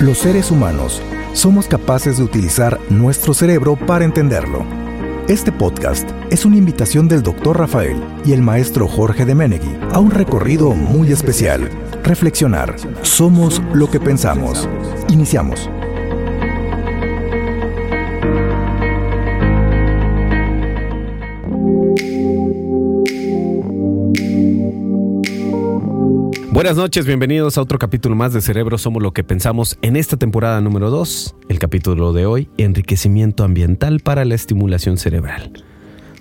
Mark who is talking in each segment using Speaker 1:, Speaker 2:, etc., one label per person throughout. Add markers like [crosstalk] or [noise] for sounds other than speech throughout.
Speaker 1: Los seres humanos somos capaces de utilizar nuestro cerebro para entenderlo. Este podcast es una invitación del Dr. Rafael y el maestro Jorge de Menegui a un recorrido muy especial. Reflexionar. Somos lo que pensamos. Iniciamos.
Speaker 2: Buenas noches, bienvenidos a otro capítulo más de Cerebro Somos lo que pensamos en esta temporada número 2. El capítulo de hoy, enriquecimiento ambiental para la estimulación cerebral.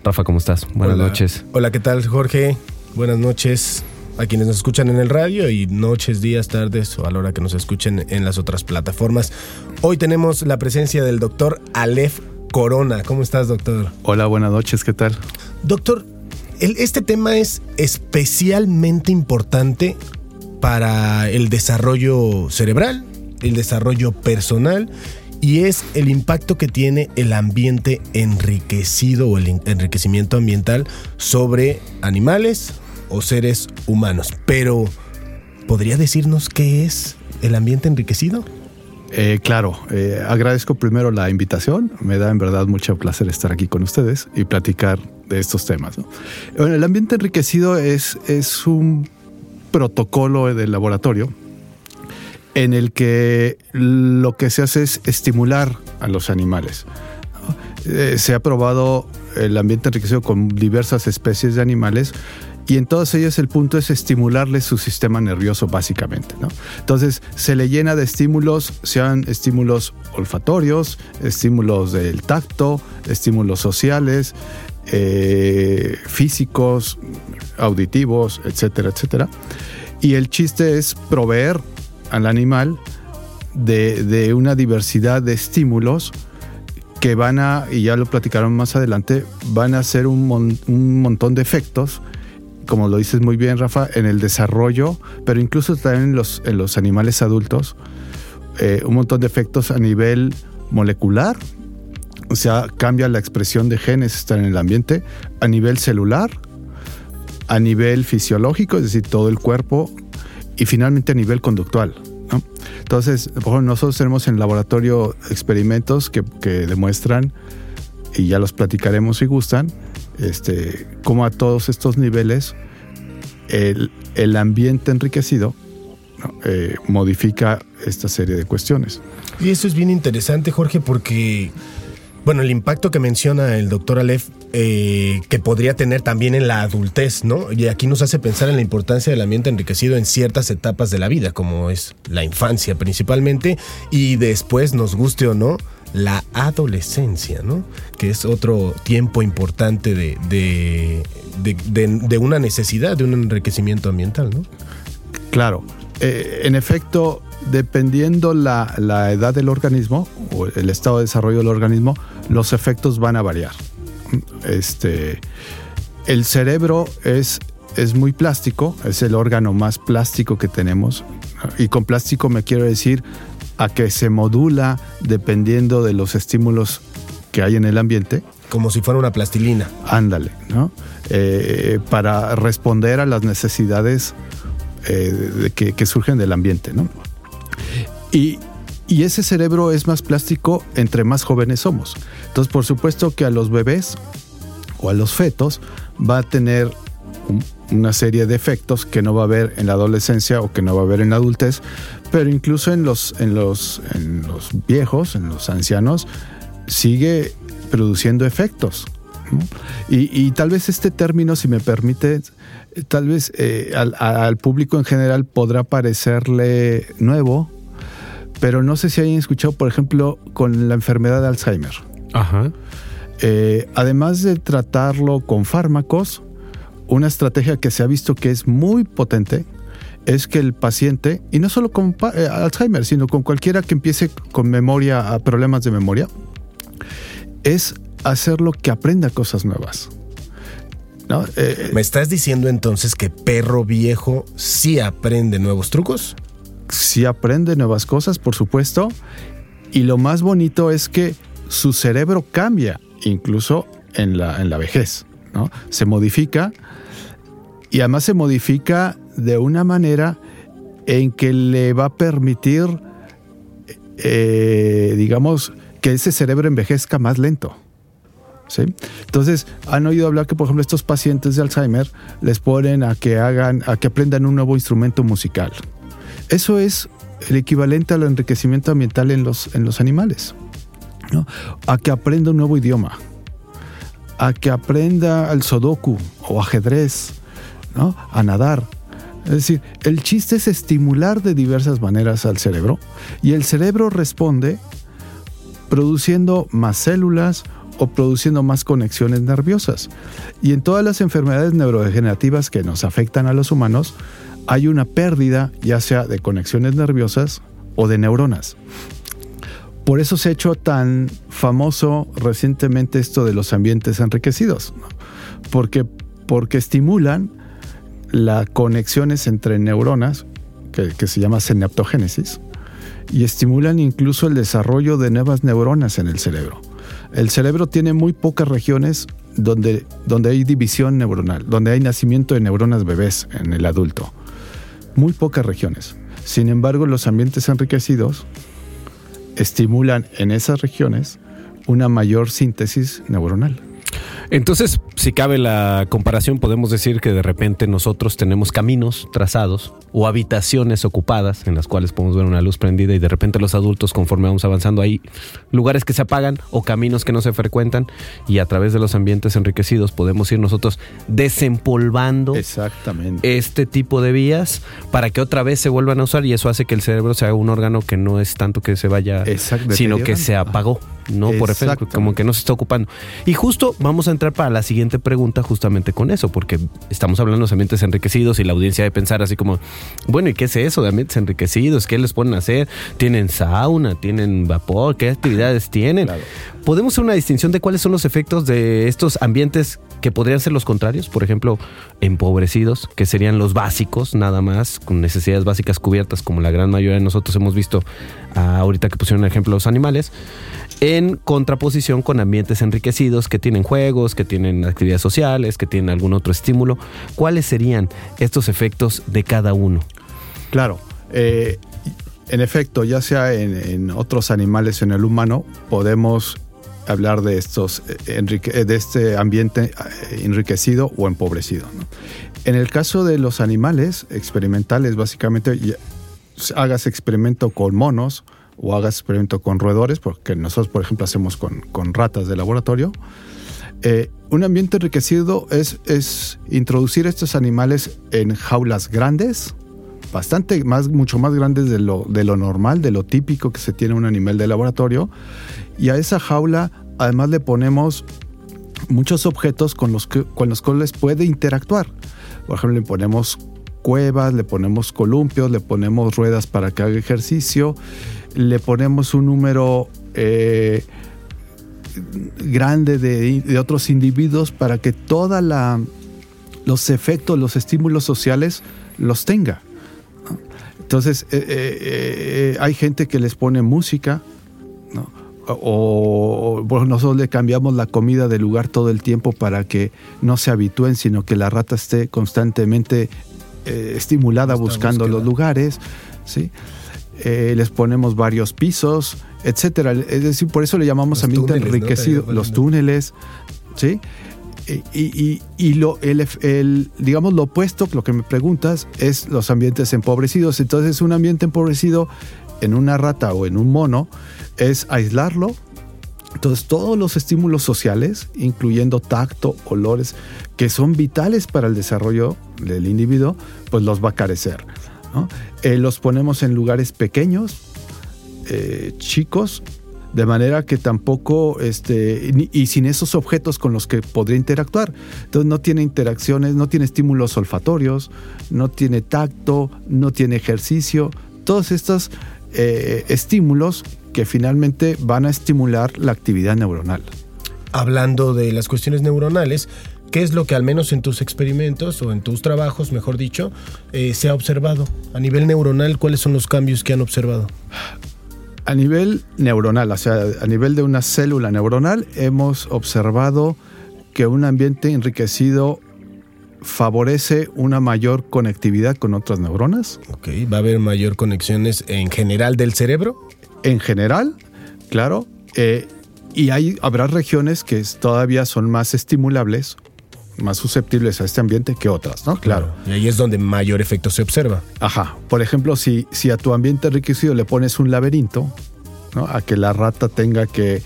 Speaker 2: Rafa, ¿cómo estás? Buenas
Speaker 3: Hola.
Speaker 2: noches.
Speaker 3: Hola, ¿qué tal, Jorge? Buenas noches a quienes nos escuchan en el radio y noches, días, tardes o a la hora que nos escuchen en las otras plataformas. Hoy tenemos la presencia del doctor Aleph Corona. ¿Cómo estás, doctor?
Speaker 4: Hola, buenas noches, ¿qué tal?
Speaker 3: Doctor, este tema es especialmente importante para el desarrollo cerebral, el desarrollo personal y es el impacto que tiene el ambiente enriquecido o el en- enriquecimiento ambiental sobre animales o seres humanos. Pero, ¿podría decirnos qué es el ambiente enriquecido?
Speaker 4: Eh, claro, eh, agradezco primero la invitación. Me da en verdad mucho placer estar aquí con ustedes y platicar de estos temas. ¿no? Bueno, el ambiente enriquecido es, es un protocolo de laboratorio en el que lo que se hace es estimular a los animales. Eh, se ha probado el ambiente enriquecido con diversas especies de animales y en todas ellas el punto es estimularles su sistema nervioso básicamente. ¿no? Entonces se le llena de estímulos, sean estímulos olfatorios, estímulos del tacto, estímulos sociales, eh, físicos, auditivos, etcétera, etcétera. Y el chiste es proveer al animal de, una diversidad de estímulos que van a, y ya lo platicaron más adelante, van a hacer un, mon- un montón de efectos, como lo dices muy bien, Rafa, en el desarrollo, pero incluso también en los, en los animales adultos, eh, un montón de efectos a nivel molecular, o sea, cambia la expresión de genes estar en el ambiente, a nivel celular, a nivel fisiológico, es decir, todo el cuerpo, y finalmente a nivel conductual. ¿no? Entonces, por ejemplo, nosotros tenemos en laboratorio experimentos que, que demuestran, y ya los platicaremos si gustan, este, cómo a todos estos niveles el, el ambiente enriquecido. Eh, modifica esta serie de cuestiones.
Speaker 3: Y eso es bien interesante, Jorge, porque, bueno, el impacto que menciona el doctor Aleph, eh, que podría tener también en la adultez, ¿no? Y aquí nos hace pensar en la importancia del ambiente enriquecido en ciertas etapas de la vida, como es la infancia principalmente, y después, nos guste o no, la adolescencia, ¿no? Que es otro tiempo importante de, de, de, una necesidad, de un enriquecimiento ambiental, ¿no?
Speaker 4: Claro, eh, en efecto, dependiendo la, la edad del organismo o el estado de desarrollo del organismo, los efectos van a variar. Este, el cerebro es, es muy plástico, es el órgano más plástico que tenemos. Y con plástico me quiero decir a que se modula dependiendo de los estímulos que hay en el ambiente.
Speaker 3: Como si fuera una plastilina.
Speaker 4: Ándale, ¿no? Eh, para responder a las necesidades eh, que, que surgen del ambiente, ¿no? Y, ese cerebro es más plástico entre más jóvenes somos. Entonces, por supuesto que a los bebés o a los fetos va a tener un- una serie de efectos que no va a haber en la adolescencia o que no va a haber en la adultez, pero incluso en los, en los, viejos, en los ancianos, sigue produciendo efectos. Y, tal vez este término, si me permite, tal vez eh, al público en general podrá parecerle nuevo, pero no sé si hayan escuchado, por ejemplo, con la enfermedad de Alzheimer.
Speaker 2: Ajá.
Speaker 4: Eh, además de tratarlo con fármacos, una estrategia que se ha visto que es muy potente es que el paciente, y no solo con eh, Alzheimer, sino con cualquiera que empiece con memoria, a problemas de memoria, es hacerlo que aprenda cosas nuevas. ¿No? Eh,
Speaker 3: ¿Me estás diciendo entonces que perro viejo sí aprende nuevos trucos?
Speaker 4: Sí aprende nuevas cosas, por supuesto, y lo más bonito es que su cerebro cambia, incluso en la, en la vejez, ¿no? Se modifica y además se modifica de una manera en que le va a permitir eh, digamos, que ese cerebro envejezca más lento. ¿Sí? Entonces, han oído hablar que, por ejemplo, estos pacientes de Alzheimer les ponen a que hagan, a que aprendan un nuevo instrumento musical. Eso es el equivalente al enriquecimiento ambiental en los, en los animales. ¿no? A que aprenda un nuevo idioma, a que aprenda el sudoku o ajedrez, ¿no? a nadar. Es decir, el chiste es estimular de diversas maneras al cerebro y el cerebro responde produciendo más células o produciendo más conexiones nerviosas. Y en todas las enfermedades neurodegenerativas que nos afectan a los humanos, hay una pérdida ya sea de conexiones nerviosas o de neuronas. Por eso se ha hecho tan famoso recientemente esto de los ambientes enriquecidos, porque, porque estimulan las conexiones entre neuronas, que, se llama synaptogénesis, y estimulan incluso el desarrollo de nuevas neuronas en el cerebro. El cerebro tiene muy pocas regiones donde, donde hay división neuronal, donde hay nacimiento de neuronas bebés en el adulto. Muy pocas regiones. Sin embargo, los ambientes enriquecidos estimulan en esas regiones una mayor síntesis neuronal.
Speaker 2: Entonces, si cabe la comparación, podemos decir que de repente nosotros tenemos caminos trazados o habitaciones ocupadas en las cuales podemos ver una luz prendida y de repente los adultos, conforme vamos avanzando, hay lugares que se apagan o caminos que no se frecuentan y a través de los ambientes enriquecidos podemos ir nosotros desempolvando
Speaker 4: Exactamente.
Speaker 2: este tipo de vías para que otra vez se vuelvan a usar y eso hace que el cerebro sea un órgano que no es tanto que se vaya,
Speaker 4: Exacto,
Speaker 2: sino que se apagó, no por efecto, como que no se está ocupando. Y justo vamos a entrar para la siguiente pregunta justamente con eso, porque estamos hablando de los ambientes enriquecidos y la audiencia de pensar así como, bueno, ¿y qué es eso de ambientes enriquecidos? ¿Qué les a hacer? ¿Tienen sauna? ¿Tienen vapor? ¿Qué actividades tienen?
Speaker 4: Claro.
Speaker 2: ¿Podemos hacer una distinción de cuáles son los efectos de estos ambientes que podrían ser los contrarios? Por ejemplo, empobrecidos, que serían los básicos, nada más, con necesidades básicas cubiertas, como la gran mayoría de nosotros hemos visto ah, ahorita que pusieron el ejemplo los animales, en contraposición con ambientes enriquecidos que tienen juegos, que tienen actividades sociales, que tienen algún otro estímulo. ¿Cuáles serían estos efectos de cada uno?
Speaker 4: Claro. eh, en efecto, ya sea en, en otros animales o en el humano, podemos hablar de estos eh, enrique- eh, de este ambiente eh, enriquecido o empobrecido. ¿no? En el caso de los animales experimentales, básicamente ya- hagas experimento con monos o hagas experimento con roedores, porque nosotros, por ejemplo, hacemos con, con ratas de laboratorio. Eh, un ambiente enriquecido es, es introducir estos animales en jaulas grandes, bastante más, mucho más grandes de lo, de lo normal, de lo típico que se tiene un animal de laboratorio. Y a esa jaula además le ponemos muchos objetos con los, que, con los cuales puede interactuar. Por ejemplo, le ponemos cuevas, le ponemos columpios, le ponemos ruedas para que haga ejercicio, le ponemos un número eh, grande de, otros individuos para que toda la los efectos, los estímulos sociales los tenga. Entonces, eh, eh, hay gente que les pone música, ¿no? O, bueno, nosotros le cambiamos la comida de lugar todo el tiempo para que no se habitúen, sino que la rata esté constantemente eh, estimulada buscando
Speaker 3: búsqueda.
Speaker 4: los lugares, ¿sí? Eh, les ponemos varios pisos, etcétera. Es decir, por eso le llamamos
Speaker 3: Los
Speaker 4: ambiente enriquecido, los túneles, ¿sí? Y, y- y lo, el, el- digamos, lo opuesto, lo que me preguntas, es los ambientes empobrecidos. Entonces, un ambiente empobrecido en una rata o en un mono es aislarlo. Entonces, todos los estímulos sociales, incluyendo tacto, olores, que son vitales para el desarrollo del individuo, pues los va a carecer. ¿no? Eh, los ponemos en lugares pequeños, eh, chicos, de manera que tampoco, este, y sin esos objetos con los que podría interactuar. Entonces no tiene interacciones, no tiene estímulos olfatorios, no tiene tacto, no tiene ejercicio. Todos estos eh, estímulos que finalmente van a estimular la actividad neuronal.
Speaker 3: hablando de las cuestiones neuronales, ¿qué es lo que al menos en tus experimentos o en tus trabajos, mejor dicho, eh, se ha observado? A nivel neuronal, ¿cuáles son los cambios que han observado?
Speaker 4: A nivel neuronal, o sea, a nivel de una célula neuronal, hemos observado que un ambiente enriquecido favorece una mayor conectividad con otras neuronas.
Speaker 3: Ok, ¿va a haber mayor conexiones en general del cerebro?
Speaker 4: en general, claro, eh, y hay, habrá regiones que todavía son más estimulables, más susceptibles a este ambiente que otras, ¿no? Claro.
Speaker 3: Y ahí es donde mayor efecto se observa.
Speaker 4: Ajá. Por ejemplo, si, si a tu ambiente enriquecido le pones un laberinto, ¿no? A que la rata tenga que,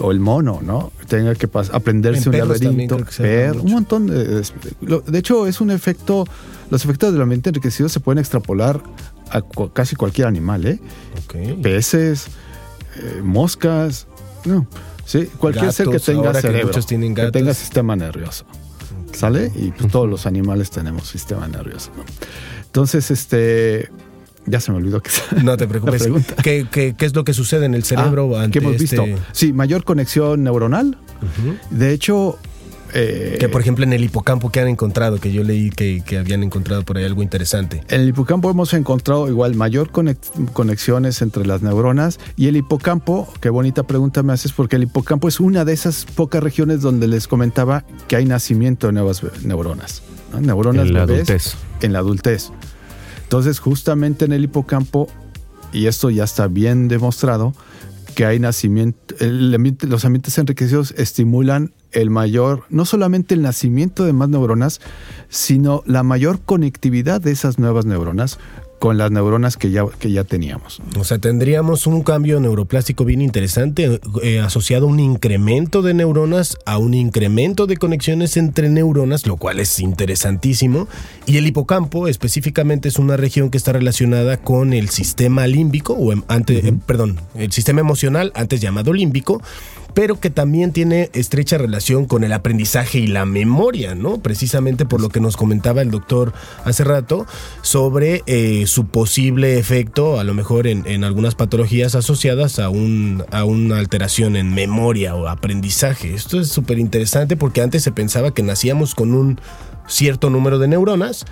Speaker 4: o el mono, ¿no? Tenga que aprenderse
Speaker 3: En
Speaker 4: un laberinto,
Speaker 3: que
Speaker 4: ver, un montón de, de- hecho, es un efecto, los efectos del ambiente enriquecido se pueden extrapolar a casi cualquier animal, ¿eh? Peces, eh, moscas, no, sí, cualquier ser que tenga
Speaker 3: que
Speaker 4: cerebro,
Speaker 3: muchos tienen
Speaker 4: que tenga sistema nervioso. ¿Sale? Y pues todos los animales tenemos sistema nervioso. ¿no? Entonces, este. Ya se me olvidó que [laughs]
Speaker 3: No te preocupes. ¿Qué, qué, qué es lo que sucede en el cerebro
Speaker 4: Ah,
Speaker 3: ante
Speaker 4: que hemos
Speaker 3: este-
Speaker 4: visto. Sí, mayor conexión neuronal. De hecho. eh,
Speaker 3: Que por ejemplo en el hipocampo que han encontrado, que yo leí que, que habían encontrado por ahí algo interesante.
Speaker 4: En el hipocampo hemos encontrado igual mayor conex- conexiones entre las neuronas y el hipocampo, qué bonita pregunta me haces, porque el hipocampo es una de esas pocas regiones donde les comentaba que hay nacimiento de nuevas neuronas. ¿no? Neuronas
Speaker 2: En la
Speaker 4: bebés
Speaker 2: adultez.
Speaker 4: en la adultez. Entonces, justamente en el hipocampo, y esto ya está bien demostrado, que hay nacimiento, el los ambientes enriquecidos estimulan el mayor, no solamente el nacimiento de más neuronas, sino la mayor conectividad de esas nuevas neuronas con las neuronas que ya, que ya teníamos.
Speaker 3: O sea, tendríamos un cambio neuroplástico bien interesante eh, asociado a un incremento de neuronas, a un incremento de conexiones entre neuronas, lo cual es interesantísimo. Y el hipocampo específicamente es una región que está relacionada con el sistema límbico, o em- antes, eh, perdón, el sistema emocional, antes llamado límbico, pero que también tiene estrecha relación con el aprendizaje y la memoria, ¿no? Precisamente por lo que nos comentaba el doctor hace rato sobre eh, su posible efecto, a lo mejor en, en algunas patologías asociadas a, un, a una alteración en memoria o aprendizaje. Esto es súper interesante porque antes se pensaba que nacíamos con un cierto número de neuronas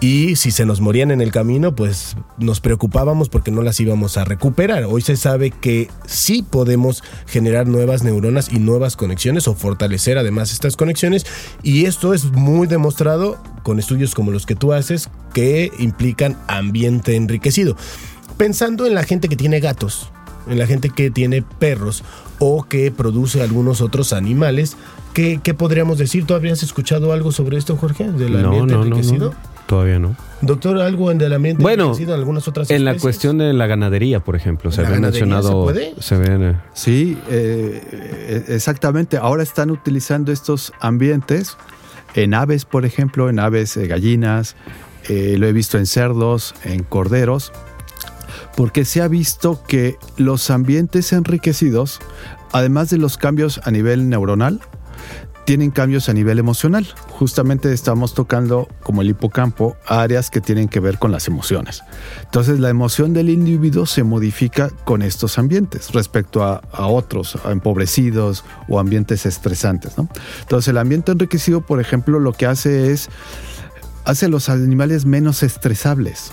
Speaker 3: y si se nos morían en el camino, pues nos preocupábamos porque no las íbamos a recuperar. Hoy se sabe que sí podemos generar nuevas neuronas y nuevas conexiones o fortalecer además estas conexiones. Y esto es muy demostrado con estudios como los que tú haces que implican ambiente enriquecido. Pensando en la gente que tiene gatos, en la gente que tiene perros o que produce algunos otros animales, ¿qué, qué podríamos decir? ¿Tú habrías escuchado algo sobre esto, Jorge? ¿Del ambiente
Speaker 2: no, no,
Speaker 3: enriquecido?
Speaker 2: no. Todavía no.
Speaker 3: Doctor, algo en del ambiente
Speaker 2: Bueno,
Speaker 3: en algunas otras
Speaker 2: En la
Speaker 3: especies?
Speaker 2: cuestión de la ganadería, por ejemplo, se
Speaker 3: ¿La
Speaker 2: había mencionado.
Speaker 3: se puede?
Speaker 2: se ven, eh,
Speaker 4: Sí, eh, eh, exactamente. Ahora están utilizando estos ambientes en aves, por ejemplo, en aves, eh, gallinas, eh, lo he visto en cerdos, en corderos, porque se ha visto que los ambientes enriquecidos, además de los cambios a nivel neuronal, tienen cambios a nivel emocional. Justamente estamos tocando, como el hipocampo, áreas que tienen que ver con las emociones. Entonces la emoción del individuo se modifica con estos ambientes respecto a, otros, a empobrecidos o ambientes estresantes. Entonces el ambiente enriquecido, por ejemplo, lo que hace es, hace a los animales menos estresables.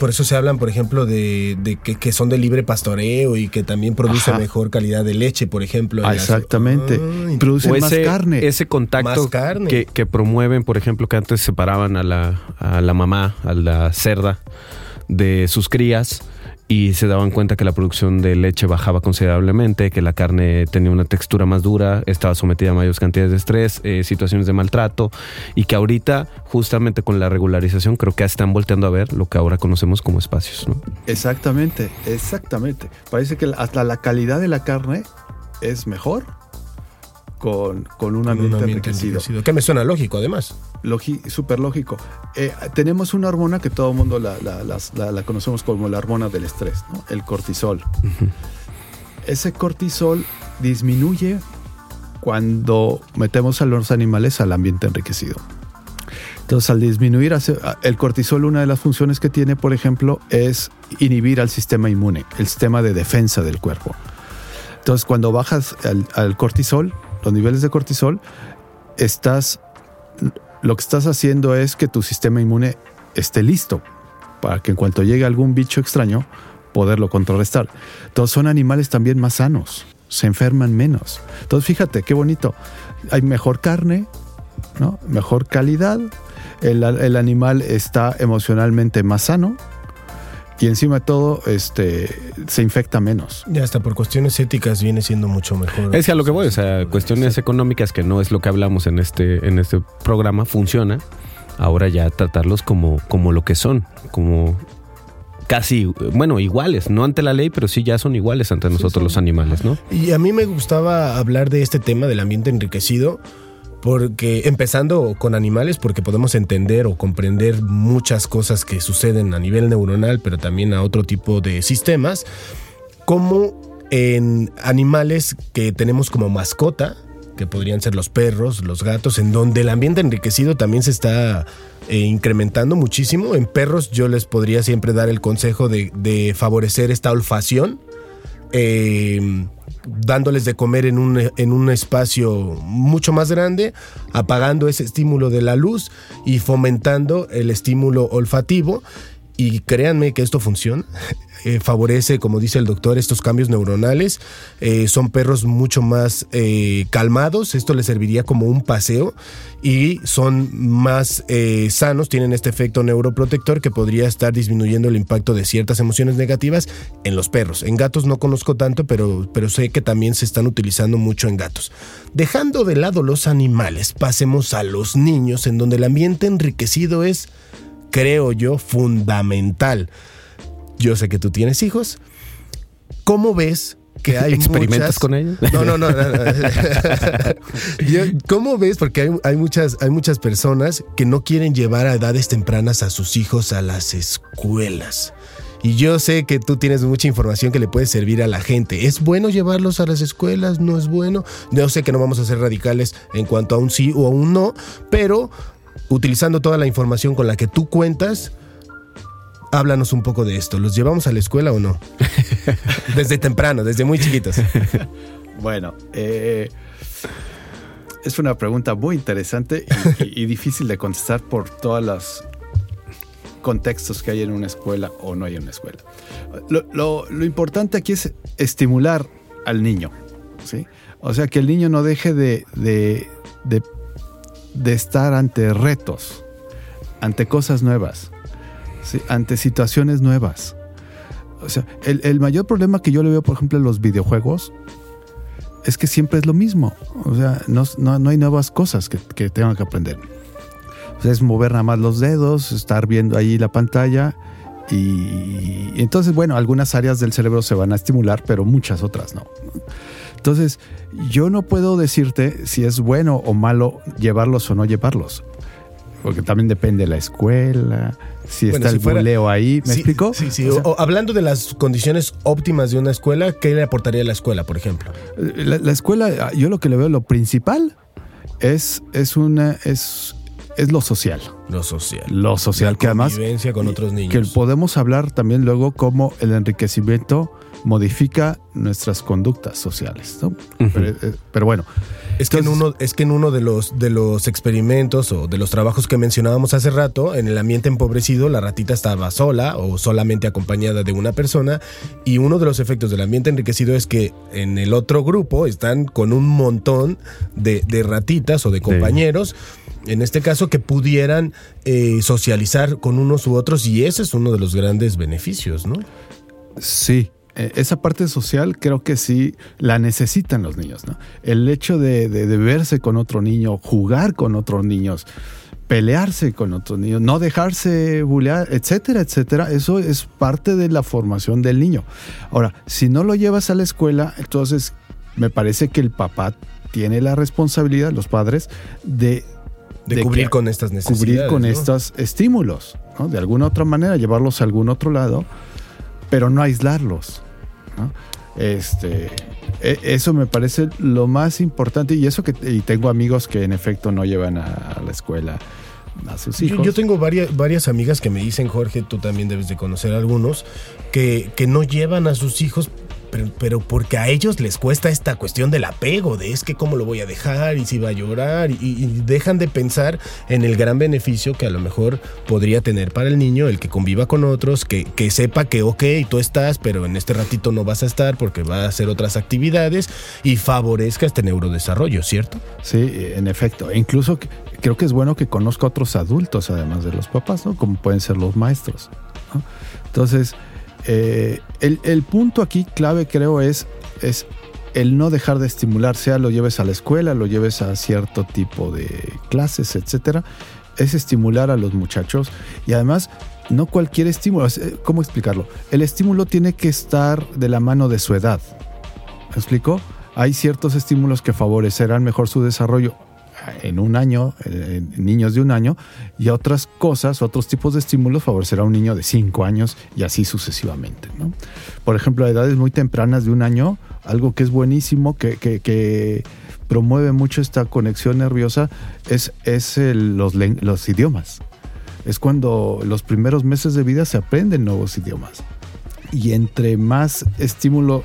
Speaker 3: Por eso se hablan, por ejemplo, de, de que, que son de libre pastoreo y que también produce
Speaker 4: Ajá.
Speaker 3: mejor calidad de leche, por ejemplo.
Speaker 4: Ah,
Speaker 3: las-
Speaker 4: exactamente.
Speaker 3: Ah,
Speaker 4: Producen más
Speaker 2: ese,
Speaker 4: carne.
Speaker 2: ese contacto
Speaker 3: Más carne.
Speaker 2: Que, que promueven, por ejemplo, que antes separaban a la, a la mamá, a la cerda, de sus crías y se daban cuenta que la producción de leche bajaba considerablemente, que la carne tenía una textura más dura, estaba sometida a mayores cantidades de estrés, eh, situaciones de maltrato y que ahorita, justamente con la regularización, creo que están volteando a ver lo que ahora conocemos como espacios. ¿no?
Speaker 4: Exactamente, exactamente. Parece que hasta la calidad de la carne es mejor con, con un ambiente,
Speaker 3: un ambiente
Speaker 4: enriquecido.
Speaker 3: enriquecido. Que me suena lógico, además.
Speaker 4: Logi- Súper lógico. Eh, tenemos una hormona que todo el mundo la, la- las- la- la conocemos como la hormona del estrés, ¿no? el cortisol. Ese cortisol disminuye cuando metemos a los animales al ambiente enriquecido. Entonces, al disminuir el cortisol, una de las funciones que tiene, por ejemplo, es inhibir al sistema inmune, el sistema de defensa del cuerpo. Entonces, cuando bajas al, al cortisol, los niveles de cortisol, estás, lo que estás haciendo es que tu sistema inmune esté listo para que en cuanto llegue algún bicho extraño, poderlo contrarrestar. Entonces, son animales también más sanos, se enferman menos. Entonces, fíjate qué bonito. Hay mejor carne, ¿no? mejor calidad, el, el animal está emocionalmente más sano, y encima de todo este, se infecta menos.
Speaker 3: Ya hasta por cuestiones éticas viene siendo mucho mejor.
Speaker 2: Es a lo que voy, o sea, cuestiones económicas que no es lo que hablamos en este, en este programa, funciona. Ahora ya tratarlos como, como lo que son, como casi, bueno, iguales, no ante la ley, pero sí ya son iguales ante nosotros los animales, ¿no?
Speaker 3: Y a mí me gustaba hablar de este tema del ambiente enriquecido, porque empezando con animales, porque podemos entender o comprender muchas cosas que suceden a nivel neuronal, pero también a otro tipo de sistemas, como en animales que tenemos como mascota, que podrían ser los perros, los gatos, en donde el ambiente enriquecido también se está eh, incrementando muchísimo. En perros yo les podría siempre dar el consejo de, favorecer esta olfacción, eh, dándoles de comer en un, en un espacio mucho más grande, apagando ese estímulo de la luz y fomentando el estímulo olfativo. Y créanme que esto funciona. Eh, favorece, como dice el doctor, estos cambios neuronales. Eh, son perros mucho más eh, calmados. Esto les serviría como un paseo y son más sanos. Tienen este efecto neuroprotector que podría estar disminuyendo el impacto de ciertas emociones negativas en los perros. En gatos no conozco tanto, pero, pero sé que también se están utilizando mucho en gatos. Dejando de lado los animales, pasemos a los niños, en donde el ambiente enriquecido es creo yo, fundamental. Yo sé que tú tienes hijos. ¿Cómo ves que hay
Speaker 2: experimentas con ellos? [laughs]
Speaker 3: No, no, no. [laughs] ¿Cómo ves? Porque hay, muchas, hay muchas personas que no quieren llevar a edades tempranas a sus hijos a las escuelas. Y yo sé que tú tienes mucha información que le puede servir a la gente. ¿Es bueno llevarlos a las escuelas? ¿No es bueno? Yo sé que no vamos a ser radicales en cuanto a un sí o a un no, pero utilizando toda la información con la que tú cuentas, háblanos un poco de esto. ¿Los llevamos a la escuela o no? [laughs] desde temprano, desde muy chiquitos. [laughs]
Speaker 4: Bueno, eh, es una pregunta muy interesante y, difícil de contestar por todos los contextos que hay en una escuela o no hay en una escuela. Lo, importante aquí es estimular al niño, ¿sí? O sea, que el niño no deje de de estar ante retos, ante cosas nuevas, ante situaciones nuevas. O sea, el, mayor problema que yo le veo, por ejemplo, en los videojuegos es que siempre es lo mismo. O sea, no, hay nuevas cosas que, que tengan que aprender. es mover nada más los dedos, estar viendo ahí la pantalla. Y, y entonces, bueno, algunas áreas del cerebro se van a estimular, pero muchas otras no. Entonces, yo no puedo decirte si es bueno o malo llevarlos o no llevarlos. Porque también depende de la escuela, si está el buleo ahí. ¿Me explico?
Speaker 3: Sí, sí. hablando de las condiciones óptimas de una escuela, ¿qué le aportaría a la escuela, por ejemplo?
Speaker 4: La, escuela, yo lo que le veo, lo principal es, es una, es, es lo social.
Speaker 3: Lo social.
Speaker 4: Lo social, que además.
Speaker 3: con otros niños.
Speaker 4: Que podemos hablar también luego como el enriquecimiento modifica nuestras conductas sociales. Eh, pero, bueno.
Speaker 3: Es que, en uno, es que en uno de los, de los experimentos o de los trabajos que mencionábamos hace rato, en el ambiente empobrecido, la ratita estaba sola o solamente acompañada de una persona. Y uno de los efectos del ambiente enriquecido es que en el otro grupo están con un montón de, ratitas o de compañeros. En este caso, que pudieran eh, socializar con unos u otros, y ese es uno de los grandes beneficios, ¿no?
Speaker 4: Sí, eh, esa parte social creo que sí la necesitan los niños, ¿no? El hecho de, verse con otro niño, jugar con otros niños, pelearse con otros niños, no dejarse bullear, etcétera, etcétera, eso es parte de la formación del niño. Ahora, si no lo llevas a la escuela, entonces me parece que el papá tiene la responsabilidad, los padres, de
Speaker 3: de, cubrir con estas necesidades.
Speaker 4: Cubrir con estos estímulos, ¿no? De alguna otra manera, llevarlos a algún otro lado pero no aislarlos. Este, e, eso me parece lo más importante y eso que y tengo amigos que en efecto no llevan a, la escuela a sus hijos.
Speaker 3: Yo, tengo varias, varias amigas que me dicen, Jorge, tú también debes de conocer algunos, que, que no llevan a sus hijos pero, porque a ellos les cuesta esta cuestión del apego, de es que cómo lo voy a dejar y si va a llorar, y, dejan de pensar en el gran beneficio que a lo mejor podría tener para el niño el que conviva con otros, que, que sepa que, ok, tú estás, pero en este ratito no vas a estar porque va a hacer otras actividades y favorezca este neurodesarrollo, ¿cierto?
Speaker 4: Sí, en efecto. E incluso creo que es bueno que conozca otros adultos, además de los papás, ¿no? Como pueden ser los maestros. Entonces, Eh, el, punto aquí clave creo es, es el no dejar de estimular, sea lo lleves a la escuela, lo lleves a cierto tipo de clases, etcétera, es estimular a los muchachos y además no cualquier estímulo, eh, ¿cómo explicarlo? El estímulo tiene que estar de la mano de su edad. ¿Me explico? Hay ciertos estímulos que favorecerán mejor su desarrollo en un año, niños de un año, y otras cosas, otros tipos de estímulos favorecerá a un niño de cinco años y así sucesivamente. ¿no? Por ejemplo, a edades muy tempranas de un año, algo que es buenísimo, que, que, promueve mucho esta conexión nerviosa, es, es los, los idiomas. Es cuando los primeros meses de vida se aprenden nuevos idiomas. Y entre más estímulo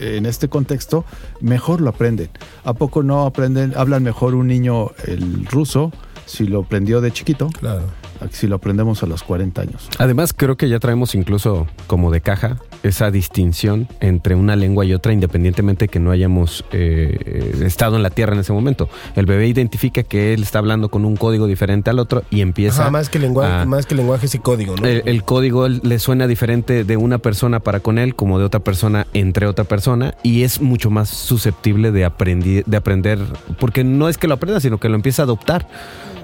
Speaker 4: en este contexto, mejor lo aprenden. ¿A poco no aprenden, hablan mejor un niño el ruso si lo aprendió de chiquito?
Speaker 3: Claro.
Speaker 4: Si lo aprendemos a los 40 años.
Speaker 2: Además, creo que ya traemos incluso como de caja esa distinción entre una lengua y otra, independientemente que no hayamos eh, estado en la tierra en ese momento. El bebé identifica que él está hablando con un código diferente al otro y empieza.
Speaker 3: Ajá, más que lenguaje,
Speaker 2: a-
Speaker 3: más que lenguaje ese código, ¿no?
Speaker 2: el, el código le suena diferente de una persona para con él como de otra persona entre otra persona y es mucho más susceptible de, aprendi- de aprender, porque no es que lo aprenda, sino que lo empieza a adoptar.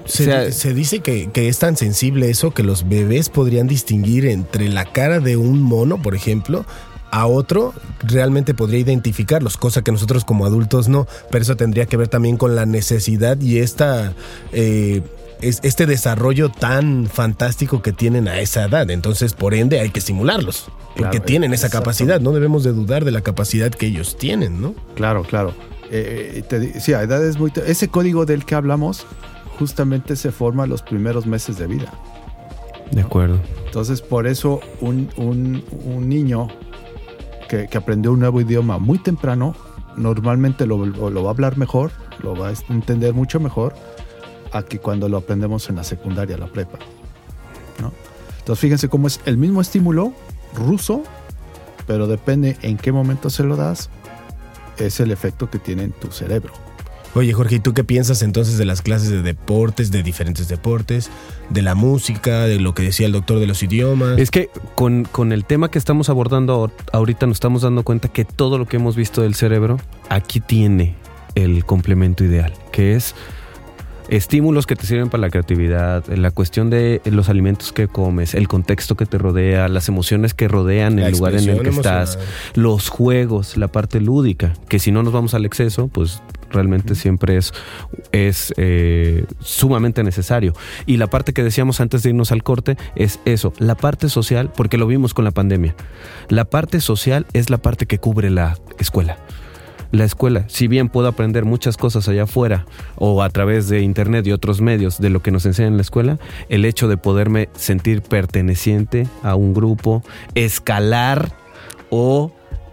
Speaker 3: Se,
Speaker 2: o sea-
Speaker 3: se dice que, que es tan sensible eso que los bebés podrían distinguir entre la cara de un mono, por ejemplo, a otro, realmente podría identificarlos, cosa que nosotros como adultos no, pero eso tendría que ver también con la necesidad y esta... eh, es- este desarrollo tan fantástico que tienen a esa edad. Entonces, por ende, hay que estimularlos. Porque
Speaker 4: Claro,
Speaker 3: tienen esa capacidad. No debemos de dudar de la capacidad que ellos tienen, ¿no?
Speaker 4: Claro, claro. Eh, te di- sí, a edades muy... Ese código del que hablamos justamente se forma los primeros meses de vida.
Speaker 2: De acuerdo.
Speaker 4: Entonces, por eso un, un- un niño que, que aprendió un nuevo idioma muy temprano, normalmente lo, lo va a hablar mejor, lo va a entender mucho mejor a que cuando lo aprendemos en la secundaria, la prepa. ¿no? Entonces, fíjense cómo es el mismo estímulo ruso, pero depende en qué momento se lo das, es el efecto que tiene en tu cerebro.
Speaker 3: Oye, Jorge, ¿y tú qué piensas entonces de las clases de deportes, de diferentes deportes, de la música, de lo que decía el doctor de los idiomas?
Speaker 2: Es que con, con el tema que estamos abordando ahor- ahorita nos estamos dando cuenta que todo lo que hemos visto del cerebro aquí tiene el complemento ideal, que es estímulos que te sirven para la creatividad, la cuestión de los alimentos que comes, el contexto que te rodea, las emociones que rodean
Speaker 3: La
Speaker 2: el lugar en el que estás, los juegos, la parte lúdica, que si no nos vamos al exceso, pues realmente siempre es, es eh, sumamente necesario. Y la parte que decíamos antes de irnos al corte es eso, la parte social, porque lo vimos con la pandemia. La parte social es la parte que cubre la escuela. La escuela, si bien puedo aprender muchas cosas allá afuera o a través de internet y otros medios de lo que nos enseñan en la escuela, el hecho de poderme sentir perteneciente a un grupo, escalar o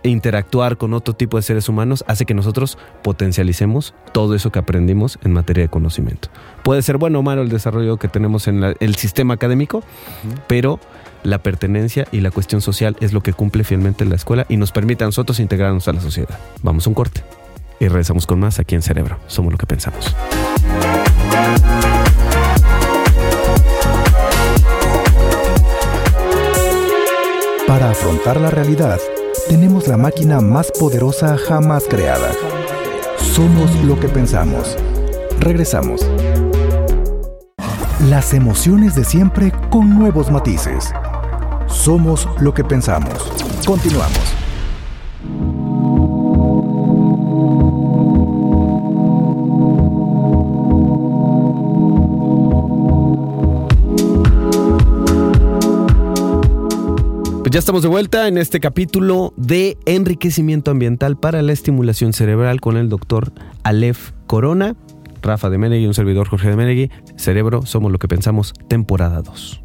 Speaker 2: interactuar con otro tipo de seres humanos hace que nosotros potencialicemos todo eso que aprendimos en materia de conocimiento. Puede ser bueno o malo el desarrollo que tenemos en la- el sistema académico, pero la pertenencia y la cuestión social es lo que cumple fielmente la escuela y nos permite a nosotros integrarnos a la sociedad. Vamos a un corte y regresamos con más aquí en Cerebro. Somos lo que pensamos.
Speaker 1: Para afrontar la realidad, tenemos la máquina más poderosa jamás creada. Somos lo que pensamos. Regresamos. Las emociones de siempre con nuevos matices. Somos lo que pensamos. Continuamos.
Speaker 2: Pues ya estamos de vuelta en este capítulo de enriquecimiento ambiental para la estimulación cerebral con el doctor Aleph Corona, Rafa de Menegui, un servidor Jorge de Menegui. Cerebro, somos lo que pensamos, temporada 2.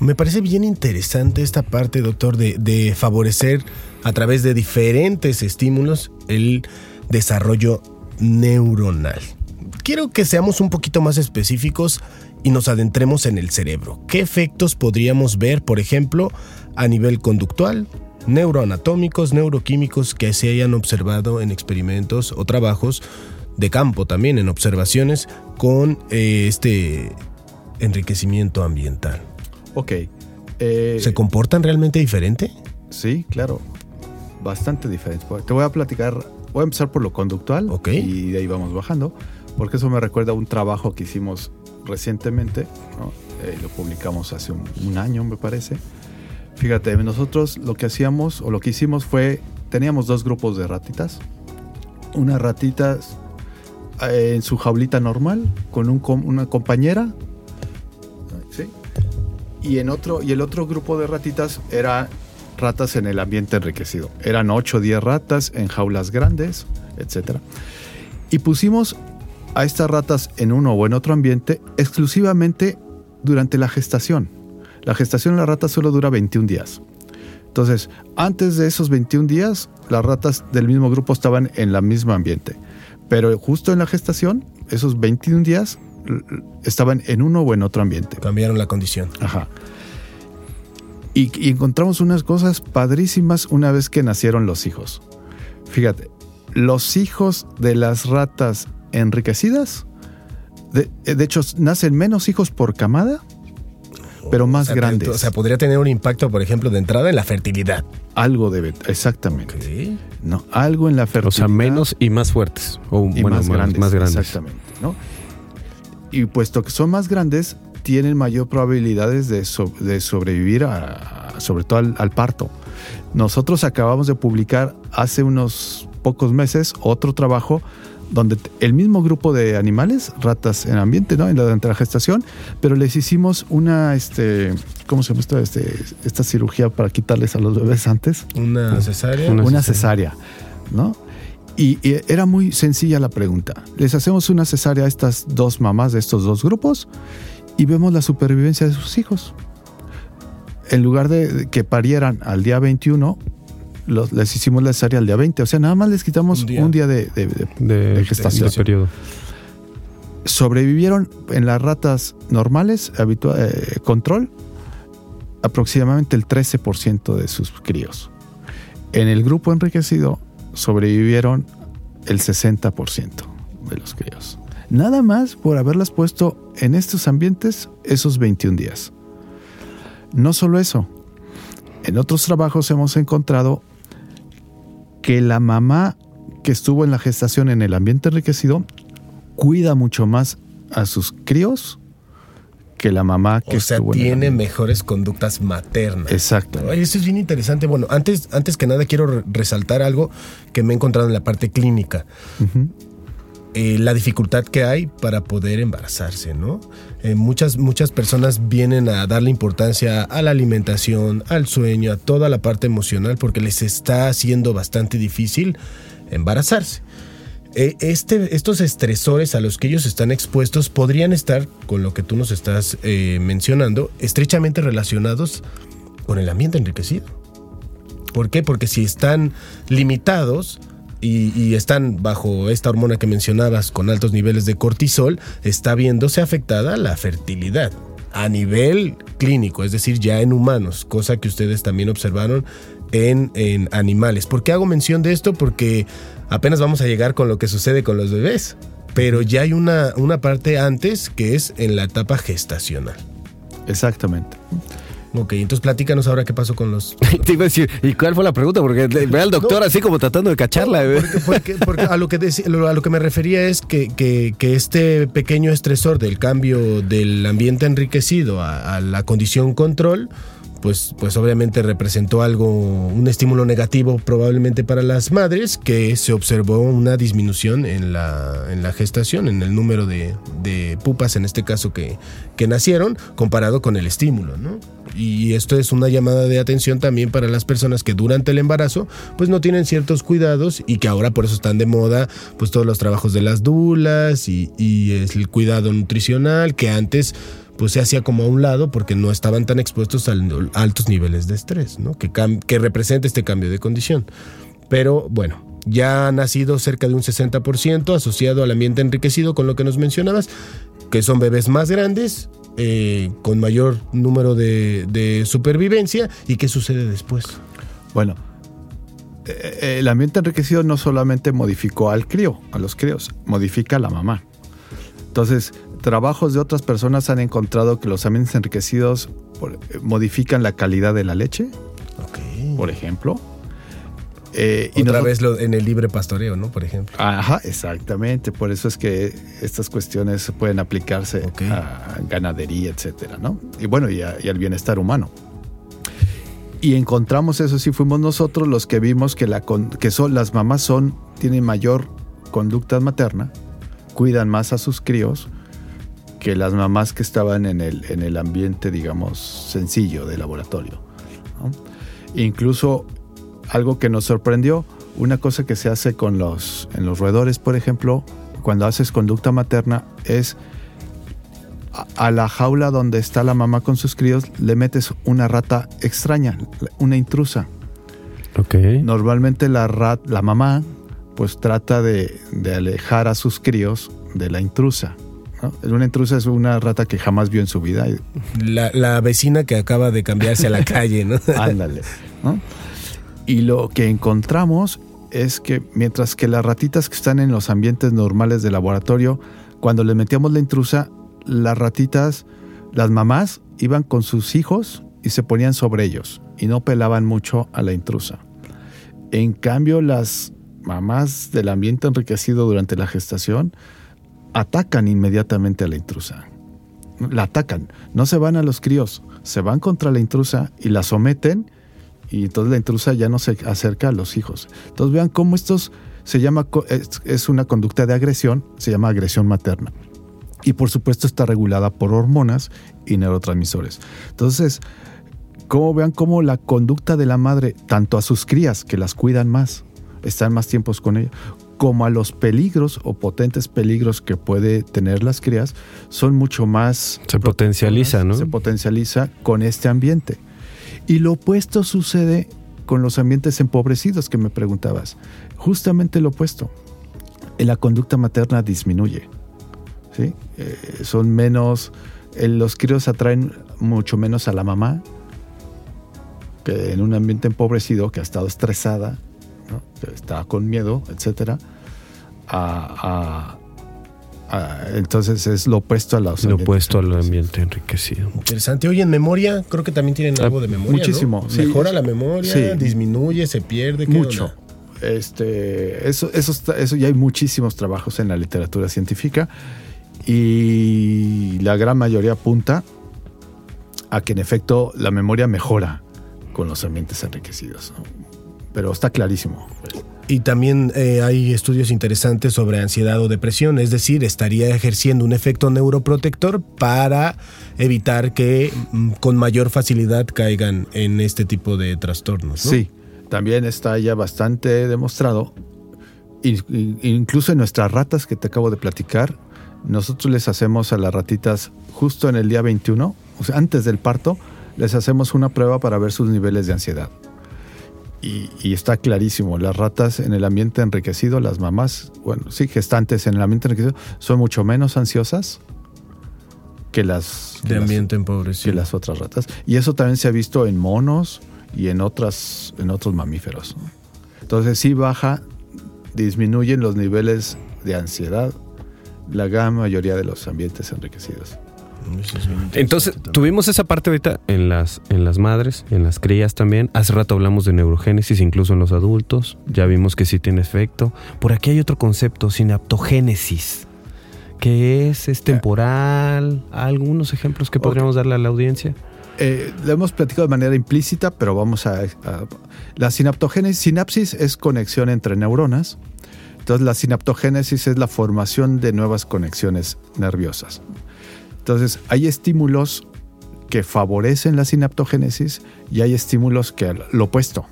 Speaker 3: Me parece bien interesante esta parte, doctor, de favorecer a través de diferentes estímulos el desarrollo neuronal. Quiero que seamos un poquito más específicos y nos adentremos en el cerebro. ¿Qué efectos podríamos ver, por ejemplo, a nivel conductual, neuroanatómicos, neuroquímicos que se hayan observado en experimentos o trabajos de campo también, en observaciones con eh, este enriquecimiento ambiental?
Speaker 4: Ok, Eh,
Speaker 3: ¿Se comportan realmente diferente?
Speaker 4: Sí, claro. Bastante diferente. Te voy a platicar, voy a empezar por lo conductual
Speaker 3: Ok.
Speaker 4: y de ahí vamos bajando, porque eso me recuerda a un trabajo que hicimos recientemente, ¿no? Eh, lo publicamos hace un, un año, me parece. Fíjate, nosotros lo que hacíamos o lo que hicimos fue, teníamos dos grupos de ratitas. Una ratita eh, en su jaulita normal, con una compañera, ¿sí? y en otro y el otro grupo de ratitas era ratas en el ambiente enriquecido. Eran 8 o 10 ratas en jaulas grandes, etc. Y pusimos a estas ratas en uno o en otro ambiente exclusivamente durante la gestación. La gestación en la rata solo dura 21 días. Entonces, antes de esos 21 días, las ratas del mismo grupo estaban en el mismo ambiente. Pero justo en la gestación, esos 21 días estaban en uno o en otro ambiente.
Speaker 3: Cambiaron la condición.
Speaker 4: Ajá. Y, y encontramos unas cosas padrísimas una vez que nacieron los hijos. Fíjate, los hijos de las ratas enriquecidas, de, de hecho, nacen menos hijos por camada, pero más
Speaker 3: O sea,
Speaker 4: grandes.
Speaker 3: O sea, podría tener un impacto, por ejemplo, de entrada en la fertilidad.
Speaker 4: algo debe, exactamente. No, algo en la fertilidad.
Speaker 2: O sea, menos y más fuertes. O
Speaker 4: y
Speaker 2: bueno,
Speaker 4: más, grandes,
Speaker 2: Más grandes.
Speaker 4: Exactamente. ¿no? Y puesto que son más grandes, tienen mayor probabilidades de, so- de sobrevivir, a- sobre todo al, al parto. Nosotros acabamos de publicar hace unos pocos meses otro trabajo donde el mismo grupo de animales, ratas en ambiente, ¿no? En la, durante la gestación, pero les hicimos una, este, ¿cómo se llama esto? Este, esta cirugía para quitarles a los bebés antes
Speaker 3: Una cesárea.
Speaker 2: Una
Speaker 4: una cesárea, ¿no? Y, y era muy sencilla la pregunta. Les hacemos una cesárea a estas dos mamás de estos dos grupos y vemos la supervivencia de sus hijos. En lugar de que parieran al día 21, los- les hicimos la cesárea al día 20. O sea, nada más les quitamos
Speaker 3: Un
Speaker 4: un
Speaker 3: día.
Speaker 4: de, de- de-
Speaker 2: De,
Speaker 4: de gestación.
Speaker 2: de periodo.
Speaker 4: Sobrevivieron en las ratas normales, eh, control, aproximadamente el 13% de sus críos. En el grupo enriquecido sobrevivieron el 60% de los críos. Nada más por haberlas puesto en estos ambientes esos 21 días. No solo eso, en otros trabajos hemos encontrado que la mamá que estuvo en la gestación en el ambiente enriquecido cuida mucho más a sus críos que la mamá que
Speaker 3: O sea,
Speaker 4: estuvo
Speaker 3: tiene mejores conductas maternas.
Speaker 4: Exacto.
Speaker 3: Eso es bien interesante. Bueno, antes, antes que nada quiero re- resaltar algo que me he encontrado en la parte clínica.
Speaker 4: Ujú.
Speaker 3: Eh, la dificultad que hay para poder embarazarse, ¿no? Eh, muchas, muchas personas vienen a darle importancia a la alimentación, al sueño, a toda la parte emocional, porque les está haciendo bastante difícil embarazarse. Eh, este, estos estresores a los que ellos están expuestos podrían estar, con lo que tú nos estás eh, mencionando, estrechamente relacionados con el ambiente enriquecido. ¿Por qué? Porque si están limitados y, están bajo esta hormona que mencionabas con altos niveles de cortisol, está viéndose afectada la fertilidad a nivel clínico, es decir, ya en humanos, cosa que ustedes también observaron en, en animales. ¿Por qué hago mención de esto? Porque apenas vamos a llegar con lo que sucede con los bebés, pero ya hay una, una parte antes que es en la etapa gestacional.
Speaker 4: Exactamente.
Speaker 3: Ok, entonces platícanos ahora qué pasó con los... [laughs]
Speaker 2: Te iba a decir, ¿y cuál fue la pregunta? Porque ve al doctor
Speaker 3: No.
Speaker 2: así como tratando de cacharla.
Speaker 3: Porque, porque- porque a, lo que lo- a lo que me refería es que, que- que este pequeño estresor del cambio del ambiente enriquecido a, a la condición control, pues, pues obviamente representó algo, un estímulo negativo probablemente para las madres, que se observó una disminución en la, en la gestación, en el número de, de pupas en este caso que, que nacieron, comparado con el estímulo, ¿no? Y esto es una llamada de atención también para las personas que durante el embarazo pues no tienen ciertos cuidados y que ahora por eso están de moda pues todos los trabajos de las dulas y, el cuidado nutricional que antes pues se hacía como a un lado porque no estaban tan expuestos a altos niveles de estrés, ¿no? Que, que representa este cambio de condición. Pero bueno, ya ha nacido cerca de un 60% asociado al ambiente enriquecido con lo que nos mencionabas, que son bebés más grandes, eh, con mayor número de, de supervivencia. ¿Y qué sucede después?
Speaker 4: Bueno, eh, el ambiente enriquecido no solamente modificó al crío, a los críos, modifica a la mamá. Entonces, trabajos de otras personas han encontrado que los ambientes enriquecidos eh, modifican la calidad de la leche, por ejemplo. Eh,
Speaker 3: Otra
Speaker 4: nosotros-
Speaker 3: vez lo, en el libre pastoreo, ¿no? Por ejemplo.
Speaker 4: Ajá, exactamente. Por eso es que estas cuestiones pueden aplicarse
Speaker 3: Ok.
Speaker 4: a ganadería, etcétera, ¿no? Y bueno, y, a- y al bienestar humano. Y encontramos eso sí, fuimos nosotros los que vimos que, la que son, las mamás son, tienen mayor conducta materna, cuidan más a sus críos que las mamás que estaban en el, en el ambiente, digamos, sencillo de laboratorio. ¿no? Incluso algo que nos sorprendió, una cosa que se hace con los, en los roedores, por ejemplo, cuando haces conducta materna, es a, a la jaula donde está la mamá con sus críos, le metes una rata extraña, una intrusa.
Speaker 2: Ok.
Speaker 4: Normalmente la, rat, la mamá pues trata de, de alejar a sus críos de la intrusa. ¿no? Una intrusa es una rata que jamás vio en su vida.
Speaker 3: La, la vecina que acaba de cambiarse a la [laughs] calle, ¿no?
Speaker 4: Ándale. ¿no? Y lo que encontramos es que mientras que las ratitas que están en los ambientes normales de laboratorio, cuando le metíamos la intrusa, las ratitas, las mamás iban con sus hijos y se ponían sobre ellos y no pelaban mucho a la intrusa. En cambio, las mamás del ambiente enriquecido durante la gestación atacan inmediatamente a la intrusa. La atacan, no se van a los críos, se van contra la intrusa y la someten y entonces la intrusa ya no se acerca a los hijos. Entonces vean cómo estos se llama, es, una conducta de agresión, se llama agresión materna. Y por supuesto está regulada por hormonas y neurotransmisores. Entonces, como vean cómo la conducta de la madre, tanto a sus crías, que las cuidan más, están más tiempos con ellas, como a los peligros o potentes peligros que puede tener las crías, son mucho más...
Speaker 2: Se potencializa, ¿no?
Speaker 4: Se potencializa con este ambiente. Y lo opuesto sucede con los ambientes empobrecidos que me preguntabas. Justamente lo opuesto. La conducta materna disminuye. ¿sí? Eh, son menos, eh, los críos atraen mucho menos a la mamá que en un ambiente empobrecido que ha estado estresada, que está con miedo, etcétera. a- a- a- entonces es lo opuesto a los
Speaker 2: Lo opuesto al ambiente enriquecido.
Speaker 3: Interesante. Oye, en memoria, creo que también tienen
Speaker 2: Ah,
Speaker 3: algo de memoria.
Speaker 4: muchísimo,
Speaker 3: ¿no?
Speaker 4: sí.
Speaker 3: Mejora la memoria,
Speaker 4: Sí.
Speaker 3: disminuye, se pierde. ¿qué
Speaker 4: Mucho.
Speaker 3: onda?
Speaker 4: Este, eso, eso, está- eso ya hay muchísimos trabajos en la literatura científica y la gran mayoría apunta a que en efecto la memoria mejora con los ambientes enriquecidos. ¿no? Pero está clarísimo.
Speaker 3: Y también eh, hay estudios interesantes sobre ansiedad o depresión, es decir, estaría ejerciendo un efecto neuroprotector para evitar que mm, con mayor facilidad caigan en este tipo de trastornos. ¿no?
Speaker 4: Sí, también está ya bastante demostrado. In- in- incluso en nuestras ratas que te acabo de platicar, nosotros les hacemos a las ratitas justo en el día 21, o sea, antes del parto, les hacemos una prueba para ver sus niveles de ansiedad. Y, y está clarísimo, las ratas en el ambiente enriquecido, las mamás, bueno, sí, gestantes en el ambiente enriquecido, son mucho menos ansiosas que las, que
Speaker 3: De
Speaker 4: las-
Speaker 3: ambiente empobrecido.
Speaker 4: que las otras ratas. Y eso también se ha visto en monos y en, otras, en otros mamíferos. ¿no? Entonces sí baja, disminuyen los niveles de ansiedad la gran mayoría de los ambientes enriquecidos.
Speaker 2: Entonces, tuvimos esa parte ahorita en las, en las madres, en las crías también. Hace rato hablamos de neurogénesis, incluso en los adultos. Ya vimos que sí tiene efecto. Por aquí hay otro concepto, sinaptogénesis, que es, es temporal. Algunos ejemplos que podríamos darle a la audiencia.
Speaker 4: Eh, lo hemos platicado de manera implícita, pero vamos a, a- La sinaptogénesis, sinapsis es conexión entre neuronas. Entonces la sinaptogénesis es la formación de nuevas conexiones nerviosas. Entonces hay estímulos que favorecen la sinaptogénesis y hay estímulos que lo opuesto.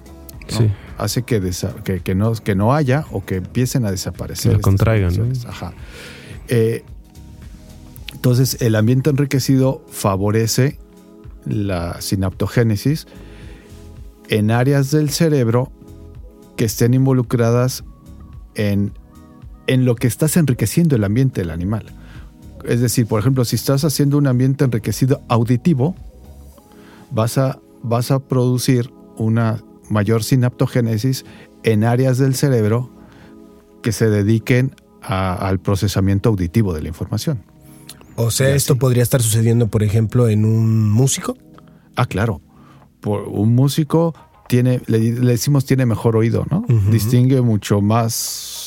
Speaker 4: ¿no?
Speaker 2: Sí.
Speaker 4: Hace que, que, que no, que no haya o que empiecen a desaparecer.
Speaker 2: Que contraigan, ¿no?
Speaker 4: Ajá. Eh, entonces el ambiente enriquecido favorece la sinaptogénesis en áreas del cerebro que estén involucradas en, en lo que estás enriqueciendo el ambiente del animal. Es decir, por ejemplo, si estás haciendo un ambiente enriquecido auditivo, vas a, vas a producir una mayor sinaptogénesis en áreas del cerebro que se dediquen a- al procesamiento auditivo de la información.
Speaker 3: O sea, esto podría estar sucediendo, por ejemplo, en un músico.
Speaker 4: Ah, claro. Por un músico tiene, le, le decimos tiene mejor oído, ¿no? Distingue mucho más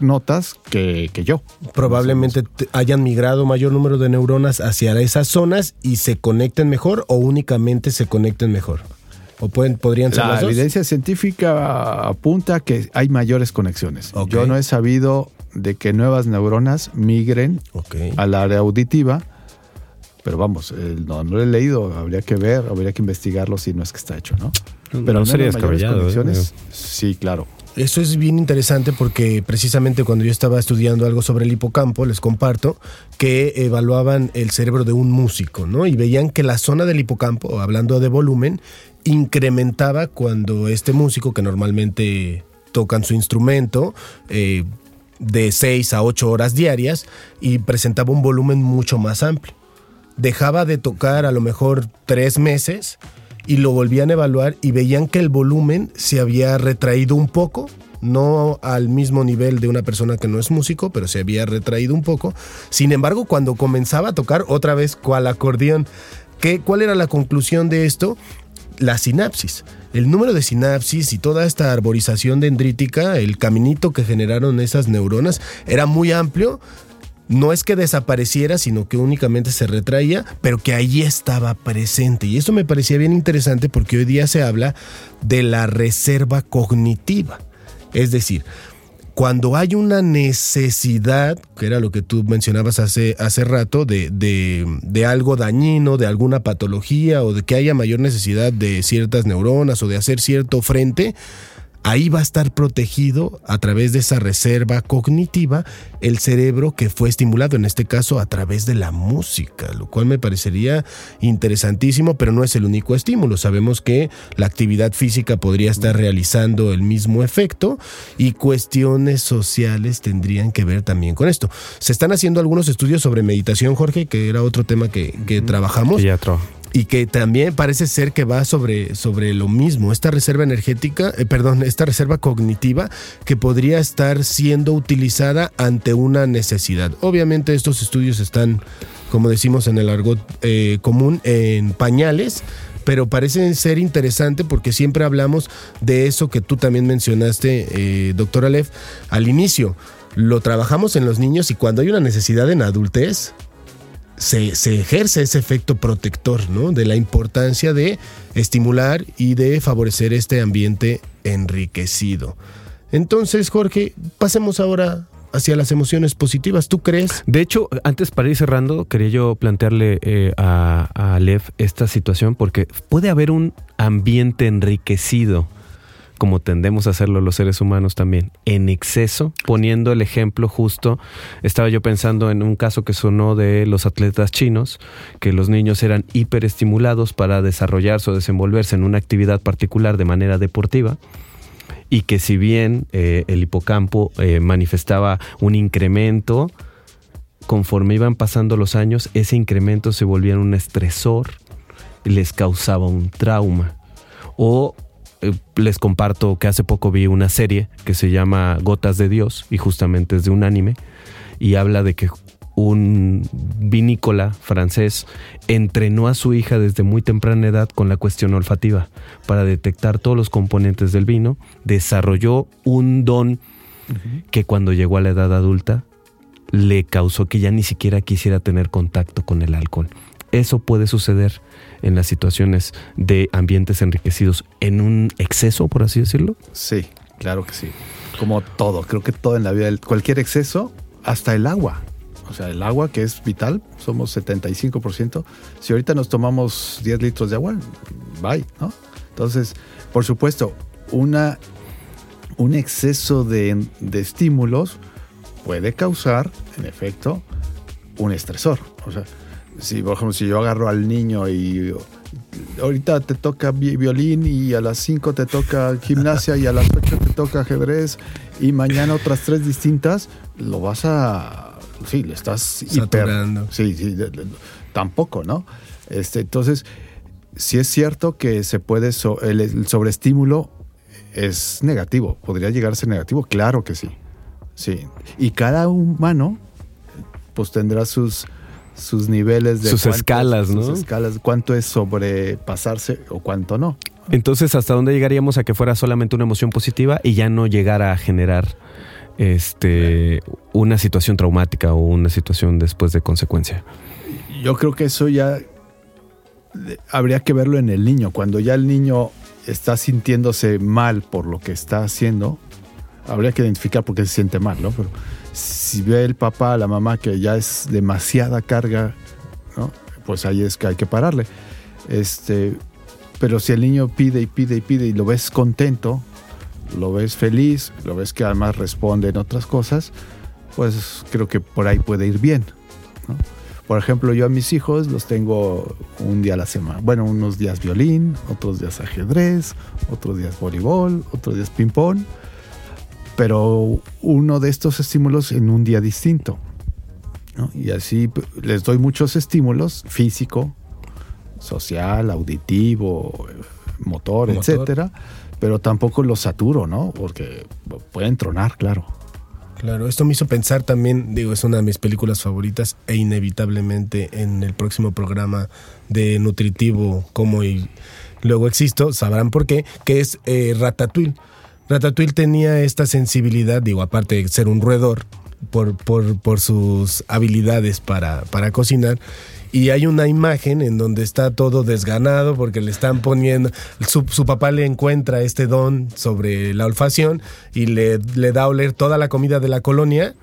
Speaker 4: notas que, que yo.
Speaker 3: Probablemente te- hayan migrado mayor número de neuronas hacia esas zonas y se conecten mejor o únicamente se conecten mejor. O pueden, podrían ser
Speaker 4: La
Speaker 3: las dos.
Speaker 4: evidencia científica apunta que hay mayores conexiones. Yo no he sabido de que nuevas neuronas migren al área auditiva, pero vamos, eh, no, no lo he leído, habría que ver, habría que investigarlo si no es que está hecho, ¿no?
Speaker 2: No
Speaker 4: Pero al
Speaker 2: sería
Speaker 4: menos mayores
Speaker 2: descabellado, ¿eh?
Speaker 4: conexiones, sí, claro.
Speaker 3: Eso es bien interesante porque precisamente cuando yo estaba estudiando algo sobre el hipocampo, les comparto que evaluaban el cerebro de un músico, ¿no? Y veían que la zona del hipocampo, hablando de volumen, incrementaba cuando este músico, que normalmente tocan su instrumento, eh, de 6 a 8 horas diarias, y presentaba un volumen mucho más amplio. Dejaba de tocar a lo mejor tres meses y lo volvían a evaluar y veían que el volumen se había retraído un poco, no al mismo nivel de una persona que no es músico, pero se había retraído un poco. Sin embargo, cuando comenzaba a tocar otra vez cual acordeón, ¿qué, ¿cuál era la conclusión de esto? La sinapsis. El número de sinapsis y toda esta arborización dendrítica, el caminito que generaron esas neuronas, era muy amplio, no es que desapareciera, sino que únicamente se retraía, pero que ahí estaba presente. Y eso me parecía bien interesante porque hoy día se habla de la reserva cognitiva. Es decir, cuando hay una necesidad, que era lo que tú mencionabas hace, hace rato, de, de, de algo dañino, de alguna patología o de que haya mayor necesidad de ciertas neuronas o de hacer cierto frente, ahí va a estar protegido a través de esa reserva cognitiva el cerebro que fue estimulado, en este caso a través de la música, lo cual me parecería interesantísimo, pero no es el único estímulo. Sabemos que la actividad física podría estar realizando el mismo efecto y cuestiones sociales tendrían que ver también con esto. Se están haciendo algunos estudios sobre meditación, Jorge, que era otro tema que, que trabajamos
Speaker 2: Que ya trabaja.
Speaker 3: Y que también parece ser que va sobre, sobre lo mismo, esta reserva energética, eh, perdón, esta reserva cognitiva que podría estar siendo utilizada ante una necesidad. Obviamente estos estudios están, como decimos en el argot eh, común, en pañales, pero parecen ser interesante porque siempre hablamos de eso que tú también mencionaste, eh, doctor Aleph, al inicio. Lo trabajamos en los niños y cuando hay una necesidad en adultez, se, ejerce ese efecto protector, ¿no? De la importancia de estimular y de favorecer este ambiente enriquecido. Entonces, Jorge, pasemos ahora hacia las emociones positivas. ¿Tú crees?
Speaker 2: De hecho, antes para ir cerrando, quería yo plantearle eh, a, a Lev esta situación porque puede haber un ambiente enriquecido, como tendemos a hacerlo los seres humanos también, en exceso, poniendo el ejemplo justo, estaba yo pensando en un caso que sonó de los atletas chinos, que los niños eran hiperestimulados para desarrollarse o desenvolverse en una actividad particular de manera deportiva y que si bien eh, el hipocampo eh, manifestaba un incremento, conforme iban pasando los años, ese incremento se volvía un estresor, les causaba un trauma. O les comparto que hace poco vi una serie que se llama Gotas de Dios y justamente es de un anime y habla de que un vinícola francés entrenó a su hija desde muy temprana edad con la cuestión olfativa para detectar todos los componentes del vino, desarrolló un don que cuando llegó a la edad adulta le causó que ya ni siquiera quisiera tener contacto con el alcohol. Eso puede suceder en las situaciones de ambientes enriquecidos en un exceso, por así decirlo.
Speaker 4: Sí, claro que sí. Como todo, creo que todo en la vida, cualquier exceso, hasta el agua. O sea, el agua que es vital, somos 75%. Si ahorita nos tomamos 10 litros de agua, bye, ¿no? Entonces, por supuesto, una, un exceso de, de estímulos puede causar, en efecto, un estresor. O sea, si, por ejemplo, si yo agarro al niño y ahorita te toca vi- violín y a las 5 te toca gimnasia y a las 8 te toca ajedrez y mañana otras tres distintas, lo vas a... Sí, le estás hiper...
Speaker 3: Saturando.
Speaker 4: Sí, sí, tampoco, ¿no? Este, entonces, sí es cierto que se puede... so- el, el sobreestímulo es negativo, podría llegar a ser negativo, claro que sí. Sí. Y cada humano pues tendrá sus, sus niveles de
Speaker 2: Sus
Speaker 4: cuánto
Speaker 2: escalas, ¿no?
Speaker 4: sus escalas, cuánto es sobrepasarse o cuánto no.
Speaker 2: Entonces, ¿hasta dónde llegaríamos a que fuera solamente una emoción positiva y ya no llegara a generar este una situación traumática o una situación después de consecuencia?
Speaker 4: Yo creo que eso ya habría que verlo en el niño. Cuando ya el niño está sintiéndose mal por lo que está haciendo, habría que identificar por qué se siente mal, ¿no? Pero si ve el papá, la mamá que ya es demasiada carga, ¿no? Pues ahí es que hay que pararle. Este, pero si el niño pide y pide y pide y lo ves contento, lo ves feliz, lo ves que además responde en otras cosas, pues creo que por ahí puede ir bien. Por ejemplo, yo a mis hijos los tengo un día a la semana. Bueno, unos días violín, otros días ajedrez, otros días voleibol, otros días ping-pong. Pero uno de estos estímulos en un día distinto. ¿no? Y así les doy muchos estímulos físico, social, auditivo, motor,
Speaker 3: Motor.
Speaker 4: etcétera. Pero tampoco los saturo, ¿no? Porque pueden tronar, claro.
Speaker 3: Claro, esto me hizo pensar también, digo, es una de mis películas favoritas e inevitablemente en el próximo programa de Nutritivo, como y luego existo, sabrán por qué, que es eh, Ratatouille. Ratatouille tenía esta sensibilidad, digo, aparte de ser un roedor, por, sus habilidades para, cocinar. Y hay una imagen en donde está todo desganado porque le están poniendo, su, papá le encuentra este don sobre la olfacción y le, da a oler toda la comida de la colonia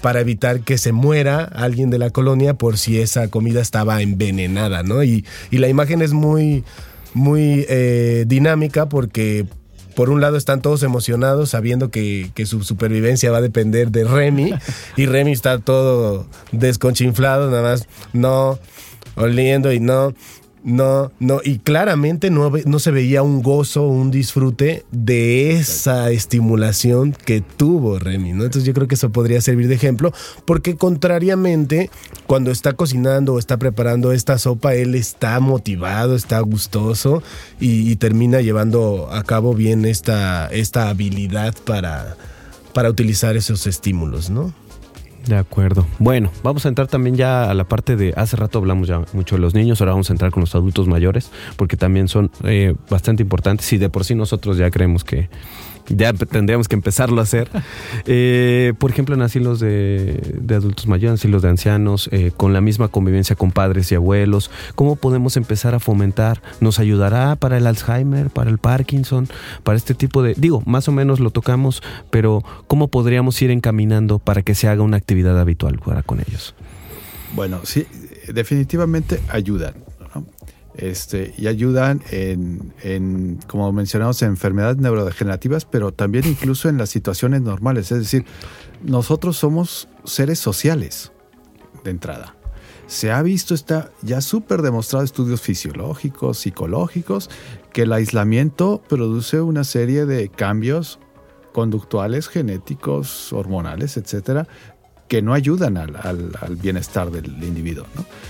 Speaker 3: para evitar que se muera alguien de la colonia por si esa comida estaba envenenada, ¿no? Y, la imagen es muy, muy eh, dinámica porque por un lado están todos emocionados sabiendo que, que su supervivencia va a depender de Remy [laughs] y Remy está todo desconchinflado, nada más no oliendo y no, no, no, y claramente no, no se veía un gozo, un disfrute de esa estimulación que tuvo Remy, ¿no? Entonces yo creo que eso podría servir de ejemplo, porque contrariamente, cuando está cocinando o está preparando esta sopa, él está motivado, está gustoso y, y termina llevando a cabo bien esta, esta habilidad para, para utilizar esos estímulos, ¿no?
Speaker 2: De acuerdo. Bueno, vamos a entrar también ya a la parte de, hace rato hablamos ya mucho de los niños, ahora vamos a entrar con los adultos mayores, porque también son eh, bastante importantes y de por sí nosotros ya creemos que ya tendríamos que empezarlo a hacer. Eh, por ejemplo, en asilos de, adultos mayores, asilos de ancianos, eh, con la misma convivencia con padres y abuelos, ¿cómo podemos empezar a fomentar? ¿Nos ayudará para el Alzheimer, para el Parkinson, para este tipo de... Digo, más o menos lo tocamos, pero ¿cómo podríamos ir encaminando para que se haga una actividad habitual para con ellos?
Speaker 4: Bueno, sí, definitivamente ayudan. Este, y ayudan en, en, como mencionamos, en enfermedades neurodegenerativas, pero también incluso en las situaciones normales. Es decir, nosotros somos seres sociales de entrada. Se ha visto, está ya súper demostrado estudios fisiológicos, psicológicos, que el aislamiento produce una serie de cambios conductuales, genéticos, hormonales, etcétera, que no ayudan al, al- al bienestar del individuo.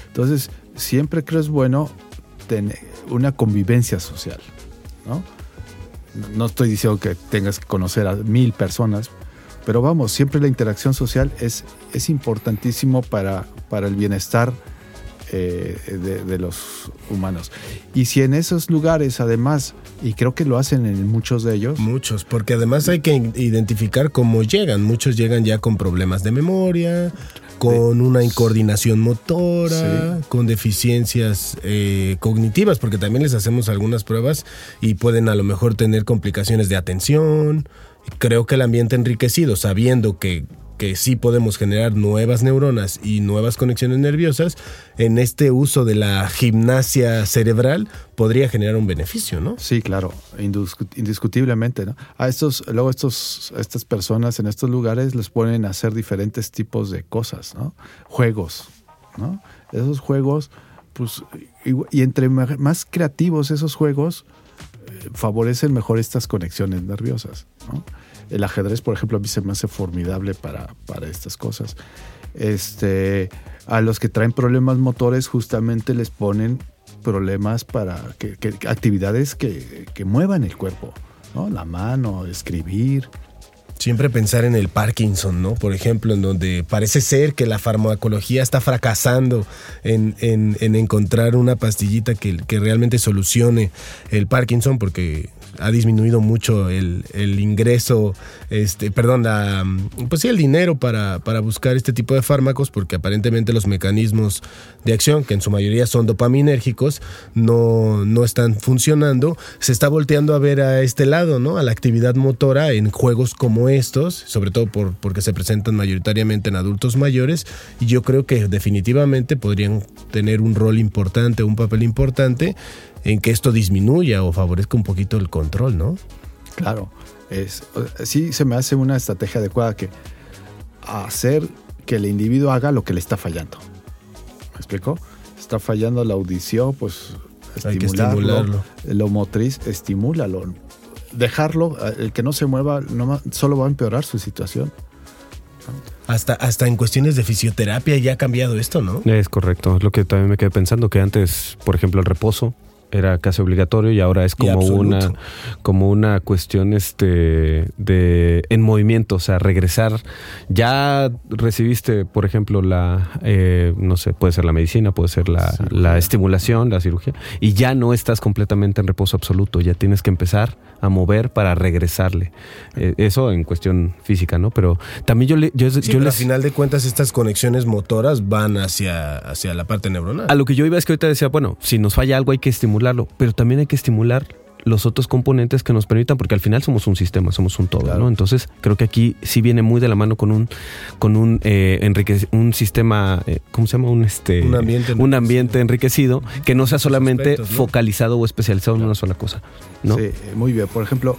Speaker 4: Entonces, siempre creo es bueno una convivencia social. ¿no? no estoy diciendo que tengas que conocer a mil personas, pero vamos, siempre la interacción social es, es importantísimo para, para el bienestar eh, de, de los humanos. Y si en esos lugares, además, y creo que lo hacen en muchos de ellos,
Speaker 3: Muchos, porque además hay que identificar cómo llegan. Muchos llegan ya con problemas de memoria, con una incoordinación motora, con deficiencias eh, cognitivas, porque también les hacemos algunas pruebas y pueden a lo mejor tener complicaciones de atención. Creo que el ambiente enriquecido, sabiendo que, que sí podemos generar nuevas neuronas y nuevas conexiones nerviosas, en este uso de la gimnasia cerebral podría generar un beneficio, ¿no?
Speaker 4: Sí, claro, indiscutiblemente, ¿no? A estos, luego estos, estas personas en estos lugares les ponen a hacer diferentes tipos de cosas, ¿no? Juegos, ¿no? Esos juegos, pues, y, entre más creativos esos juegos, eh, favorecen mejor estas conexiones nerviosas, ¿no? El ajedrez, por ejemplo, a mí se me hace formidable para, para estas cosas. Este, a los que traen problemas motores justamente les ponen problemas para que, actividades que, que muevan el cuerpo, ¿no? La mano, escribir.
Speaker 3: Siempre pensar en el Parkinson, ¿no? Por ejemplo, en donde parece ser que la farmacología está fracasando en, en- en encontrar una pastillita que, que realmente solucione el Parkinson, porque ha disminuido mucho el, el ingreso, este, perdón, la, pues sí, el dinero para, para buscar este tipo de fármacos, porque aparentemente los mecanismos de acción, que en su mayoría son dopaminérgicos, no, no están funcionando. Se está volteando a ver a este lado, ¿no? A la actividad motora en juegos como estos, sobre todo por, porque se presentan mayoritariamente en adultos mayores, y yo creo que definitivamente podrían tener un rol importante, un papel importante en que esto disminuya o favorezca un poquito el control, ¿no?
Speaker 4: Claro, es, sí se me hace una estrategia adecuada que hacer que el individuo haga lo que le está fallando. ¿Me explico? Está fallando la audición, pues
Speaker 3: Hay que
Speaker 4: estimularlo. Lo motriz, estimúlalo. Dejarlo, el que no se mueva, no solo va a empeorar su situación.
Speaker 3: Hasta, hasta en cuestiones de fisioterapia ya ha cambiado esto, ¿no?
Speaker 2: Es correcto, es lo que también me quedé pensando, que antes, por ejemplo, el reposo era casi obligatorio y ahora es como una como una cuestión este de en movimiento, o sea, regresar. Ya recibiste, por ejemplo, la eh, no sé, puede ser la medicina, puede ser la, la estimulación, la cirugía, y ya no estás completamente en reposo absoluto, ya tienes que empezar a mover para regresarle. Eh, eso en cuestión física, ¿no? Pero también yo le, yo,
Speaker 3: Sí,
Speaker 2: yo
Speaker 3: pero
Speaker 2: les-
Speaker 3: al final de cuentas estas conexiones motoras van hacia, hacia la parte neuronal.
Speaker 2: A lo que yo iba es que ahorita decía, bueno, si nos falla algo hay que estimularlo, pero también hay que estimular los otros componentes que nos permitan, porque al final somos un sistema, somos un todo,
Speaker 4: Claro.
Speaker 2: ¿no? Entonces creo que aquí sí viene muy de la mano con un, con un eh, un sistema, eh, ¿cómo se llama? Un este,
Speaker 3: Un ambiente
Speaker 2: un ambiente enriquecido que no sea solamente
Speaker 3: aspectos, ¿no?
Speaker 2: focalizado o especializado en una sola cosa, ¿no?
Speaker 4: Sí, muy bien. Por ejemplo,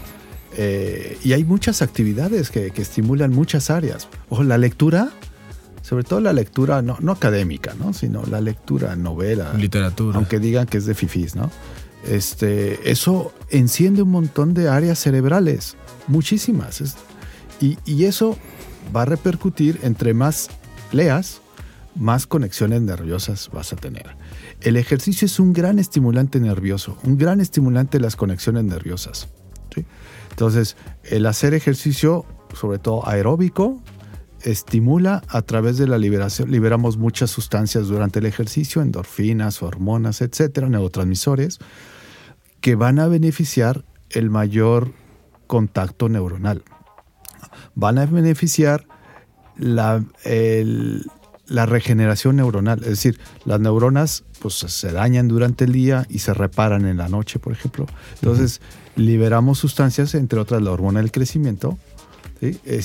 Speaker 4: eh, y hay muchas actividades que, que estimulan muchas áreas. Ojo, la lectura, sobre todo la lectura no, no académica, ¿no? sino la lectura, novela,
Speaker 3: Literatura.
Speaker 4: aunque digan que es de fifís, ¿no? Este, eso enciende un montón de áreas cerebrales, muchísimas. Es- y, y eso va a repercutir entre más leas, más conexiones nerviosas vas a tener. El ejercicio es un gran estimulante nervioso, un gran estimulante de las conexiones nerviosas. ¿sí? Entonces, el hacer ejercicio, sobre todo aeróbico, estimula a través de la liberación, liberamos muchas sustancias durante el ejercicio, endorfinas, hormonas, etcétera, neurotransmisores, que van a beneficiar el mayor contacto neuronal. Van a beneficiar la, el- la regeneración neuronal, es decir, las neuronas pues, se dañan durante el día y se reparan en la noche, por ejemplo. Entonces, liberamos sustancias, entre otras la hormona del crecimiento,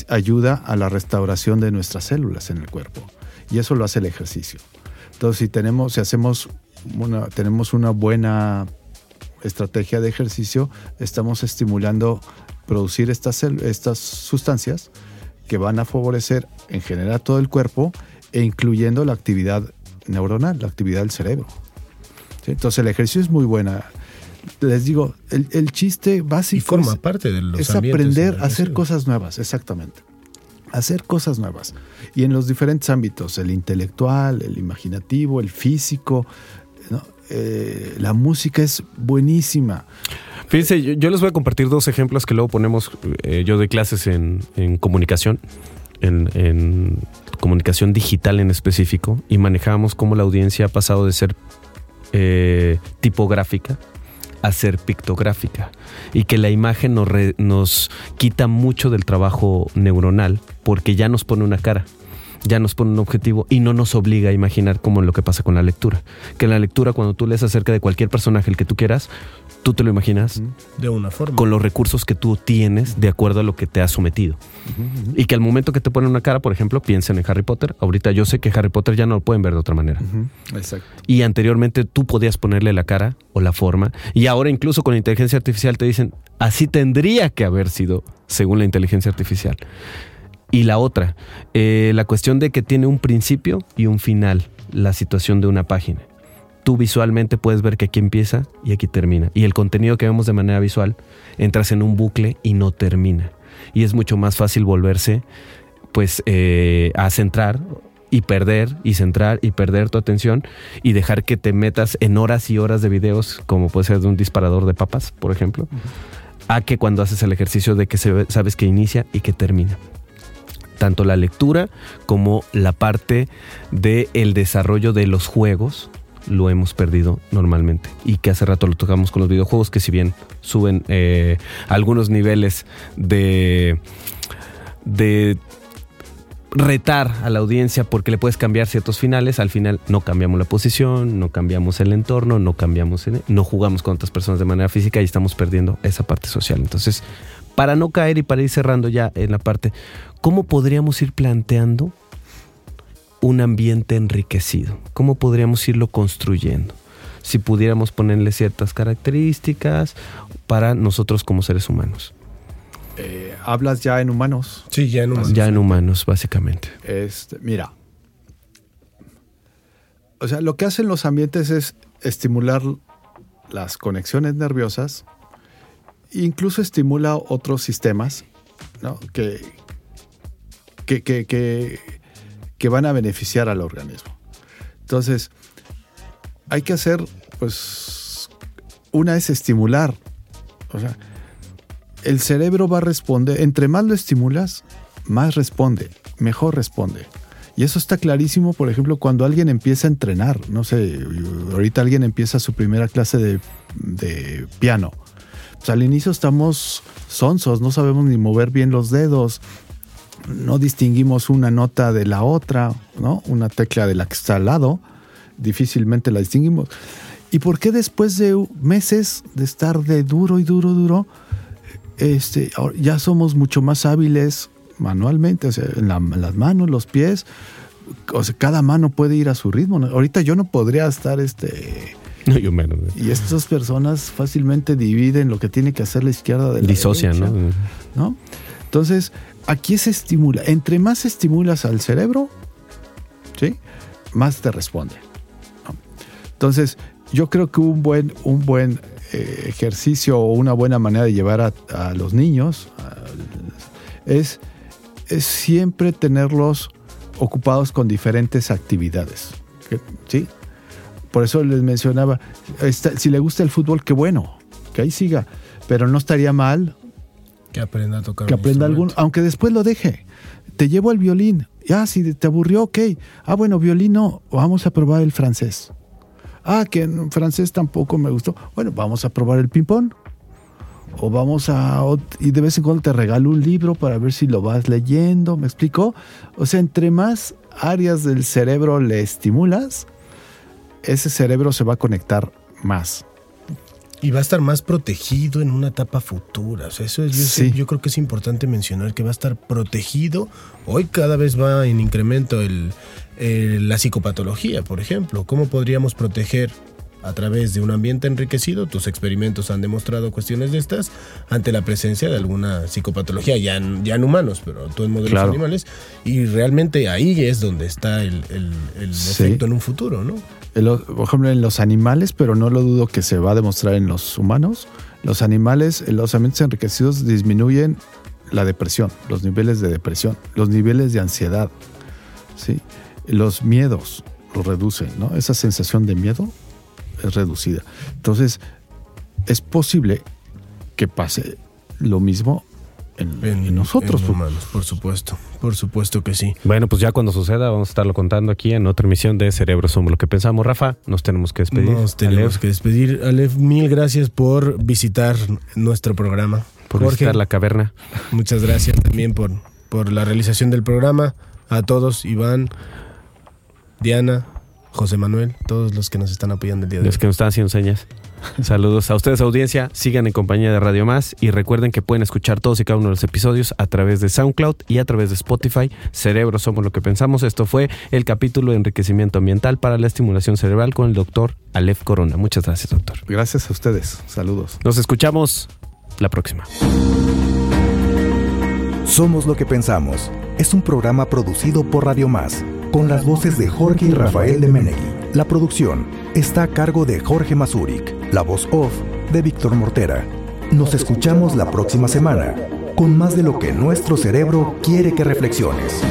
Speaker 4: ayuda a la restauración de nuestras células en el cuerpo. Y eso lo hace el ejercicio. Entonces, si tenemos, si hacemos una, tenemos una buena estrategia de ejercicio, estamos estimulando producir estas, estas sustancias que van a favorecer en general todo el cuerpo e incluyendo la actividad neuronal, la actividad del cerebro. Entonces el ejercicio es muy buena. Les digo, el, el chiste
Speaker 3: y
Speaker 4: básico
Speaker 3: forma
Speaker 4: es,
Speaker 3: parte de los
Speaker 4: es aprender a hacer cosas nuevas, exactamente. Hacer cosas nuevas. Y en los diferentes ámbitos, el intelectual, el imaginativo, el físico, ¿no? Eh, la música es buenísima.
Speaker 2: Fíjense, yo, yo les voy a compartir dos ejemplos que luego ponemos. eh, yo doy clases en, en comunicación, en, en comunicación digital en específico, y manejamos cómo la audiencia ha pasado de ser eh, tipográfica a ser pictográfica y que la imagen nos, nos quita mucho del trabajo neuronal porque ya nos pone una cara, ya nos pone un objetivo y no nos obliga a imaginar como lo que pasa con la lectura. Que en la lectura cuando tú lees acerca de cualquier personaje el que tú quieras, tú te lo imaginas
Speaker 3: De una forma.
Speaker 2: con los recursos que tú tienes de acuerdo a lo que te has sometido. Y que al momento que te ponen una cara, por ejemplo, piensen en Harry Potter. Ahorita yo sé que Harry Potter ya no lo pueden ver de otra manera.
Speaker 4: Exacto.
Speaker 2: Y anteriormente tú podías ponerle la cara o la forma. Y ahora incluso con la inteligencia artificial te dicen, así tendría que haber sido según la inteligencia artificial. Y la otra, eh, la cuestión de que tiene un principio y un final, la situación de una página. Tú visualmente puedes ver que aquí empieza y aquí termina. Y el contenido que vemos de manera visual, entras en un bucle y no termina. Y es mucho más fácil volverse, pues, eh, a centrar y perder y centrar y perder tu atención y dejar que te metas en horas y horas de videos, como puede ser de un disparador de papas, por ejemplo, a que cuando haces el ejercicio de que sabes que inicia y que termina. Tanto la lectura como la parte del el desarrollo de los juegos lo hemos perdido normalmente. Y que hace rato lo tocamos con los videojuegos, que si bien suben eh, algunos niveles de, de retar a la audiencia porque le puedes cambiar ciertos finales, al final no cambiamos la posición, no cambiamos el entorno, no cambiamos, no jugamos con otras personas de manera física y estamos perdiendo esa parte social. Entonces, para no caer y para ir cerrando ya en la parte, ¿cómo podríamos ir planteando un ambiente enriquecido? ¿Cómo podríamos irlo construyendo? Si pudiéramos ponerle ciertas características para nosotros como seres humanos.
Speaker 4: Eh, hablas ya en humanos.
Speaker 3: Sí, ya en un
Speaker 2: Ya en humanos, básicamente.
Speaker 4: Este, mira. O sea, lo que hacen los ambientes es estimular las conexiones nerviosas, incluso estimula otros sistemas ¿no? que, que, que, que, que van a beneficiar al organismo. Entonces, hay que hacer, pues, una es estimular. O sea, el cerebro va a responder, entre más lo estimulas, más responde, mejor responde. Y eso está clarísimo, por ejemplo, cuando alguien empieza a entrenar. No sé, ahorita alguien empieza su primera clase de, de piano. Pues al inicio estamos sonsos, no sabemos ni mover bien los dedos, no distinguimos una nota de la otra, ¿no? Una tecla de la que está al lado, difícilmente la distinguimos. ¿Y por qué después de meses de estar de duro y duro, duro, este, ya somos mucho más hábiles manualmente, o sea, en, la- en las manos, los pies, o sea, cada mano puede ir a su ritmo. ¿no? Ahorita yo no podría estar, este,
Speaker 2: No, yo menos.
Speaker 4: y estas personas fácilmente dividen lo que tiene que hacer la izquierda de la
Speaker 2: Disocian,
Speaker 4: derecha,
Speaker 2: ¿no?
Speaker 4: ¿no? Entonces, aquí se estimula. Entre más estimulas al cerebro, ¿sí? Más te responde. Entonces, yo creo que un buen, un buen eh, ejercicio o una buena manera de llevar a, los niños es, siempre tenerlos ocupados con diferentes actividades. ¿Sí? Por eso les mencionaba, si le gusta el fútbol, qué bueno, que ahí siga. Pero no estaría mal
Speaker 3: Que aprenda a tocar.
Speaker 4: que
Speaker 3: un
Speaker 4: aprenda algún, aunque después lo deje. Te llevo al violín. Ya, si te aburrió, ok. Ah, bueno, violín no, vamos a probar el francés. Ah, que en francés tampoco me gustó. Bueno, vamos a probar el ping-pong. O vamos a. Y de vez en cuando te regalo un libro para ver si lo vas leyendo. ¿Me explico? O sea, entre más áreas del cerebro le estimulas, ese cerebro se va a conectar más.
Speaker 3: Y va a estar más protegido en una etapa futura. O sea, eso es, yo, sé-
Speaker 4: Sí.
Speaker 3: yo creo que es importante mencionar que va a estar protegido. Hoy cada vez va en incremento el, el- la psicopatología, por ejemplo. ¿Cómo podríamos proteger a través de un ambiente enriquecido? Tus experimentos han demostrado cuestiones de estas ante la presencia de alguna psicopatología, ya en, ya en humanos, pero tú en modelos
Speaker 2: Claro.
Speaker 3: animales. Y realmente ahí es donde está el, el- el
Speaker 4: Sí.
Speaker 3: efecto en un futuro, ¿no?
Speaker 4: Por ejemplo, en los animales, pero no lo dudo que se va a demostrar en los humanos, los animales, en los ambientes enriquecidos disminuyen la depresión, los niveles de depresión, los niveles de ansiedad, ¿sí? los miedos los reducen, ¿no? Esa sensación de miedo es reducida. Entonces, es posible que pase lo mismo en, en nosotros.
Speaker 3: en humanos, por supuesto. Por supuesto que sí.
Speaker 2: Bueno, pues ya cuando suceda vamos a estarlo contando aquí en otra emisión de Cerebro Somos lo que pensamos. Rafa, nos tenemos que despedir.
Speaker 3: Nos tenemos que despedir. Alef, mil gracias por visitar nuestro programa.
Speaker 2: por
Speaker 3: Jorge,
Speaker 2: visitar la caverna.
Speaker 3: muchas gracias también por, por la realización del programa. A todos, Iván, Diana, José Manuel, todos los que nos están apoyando el día de hoy.
Speaker 2: Los que nos están haciendo señas. [laughs] Saludos a ustedes, audiencia. Sigan en compañía de Radio Más y recuerden que pueden escuchar todos y cada uno de los episodios a través de SoundCloud y a través de Spotify. Cerebro somos lo que pensamos. Esto fue el capítulo de enriquecimiento ambiental para la estimulación cerebral con el doctor Aleph Corona. Muchas gracias, doctor.
Speaker 4: Gracias a ustedes. Saludos.
Speaker 2: Nos escuchamos la próxima.
Speaker 1: Somos lo que pensamos. Es un programa producido por Radio Más, con las voces de Jorge y Rafael de Menegui. La producción está a cargo de Jorge Mazuric, la voz off de Víctor Mortera. Nos escuchamos la próxima semana, con más de lo que nuestro cerebro quiere que reflexiones.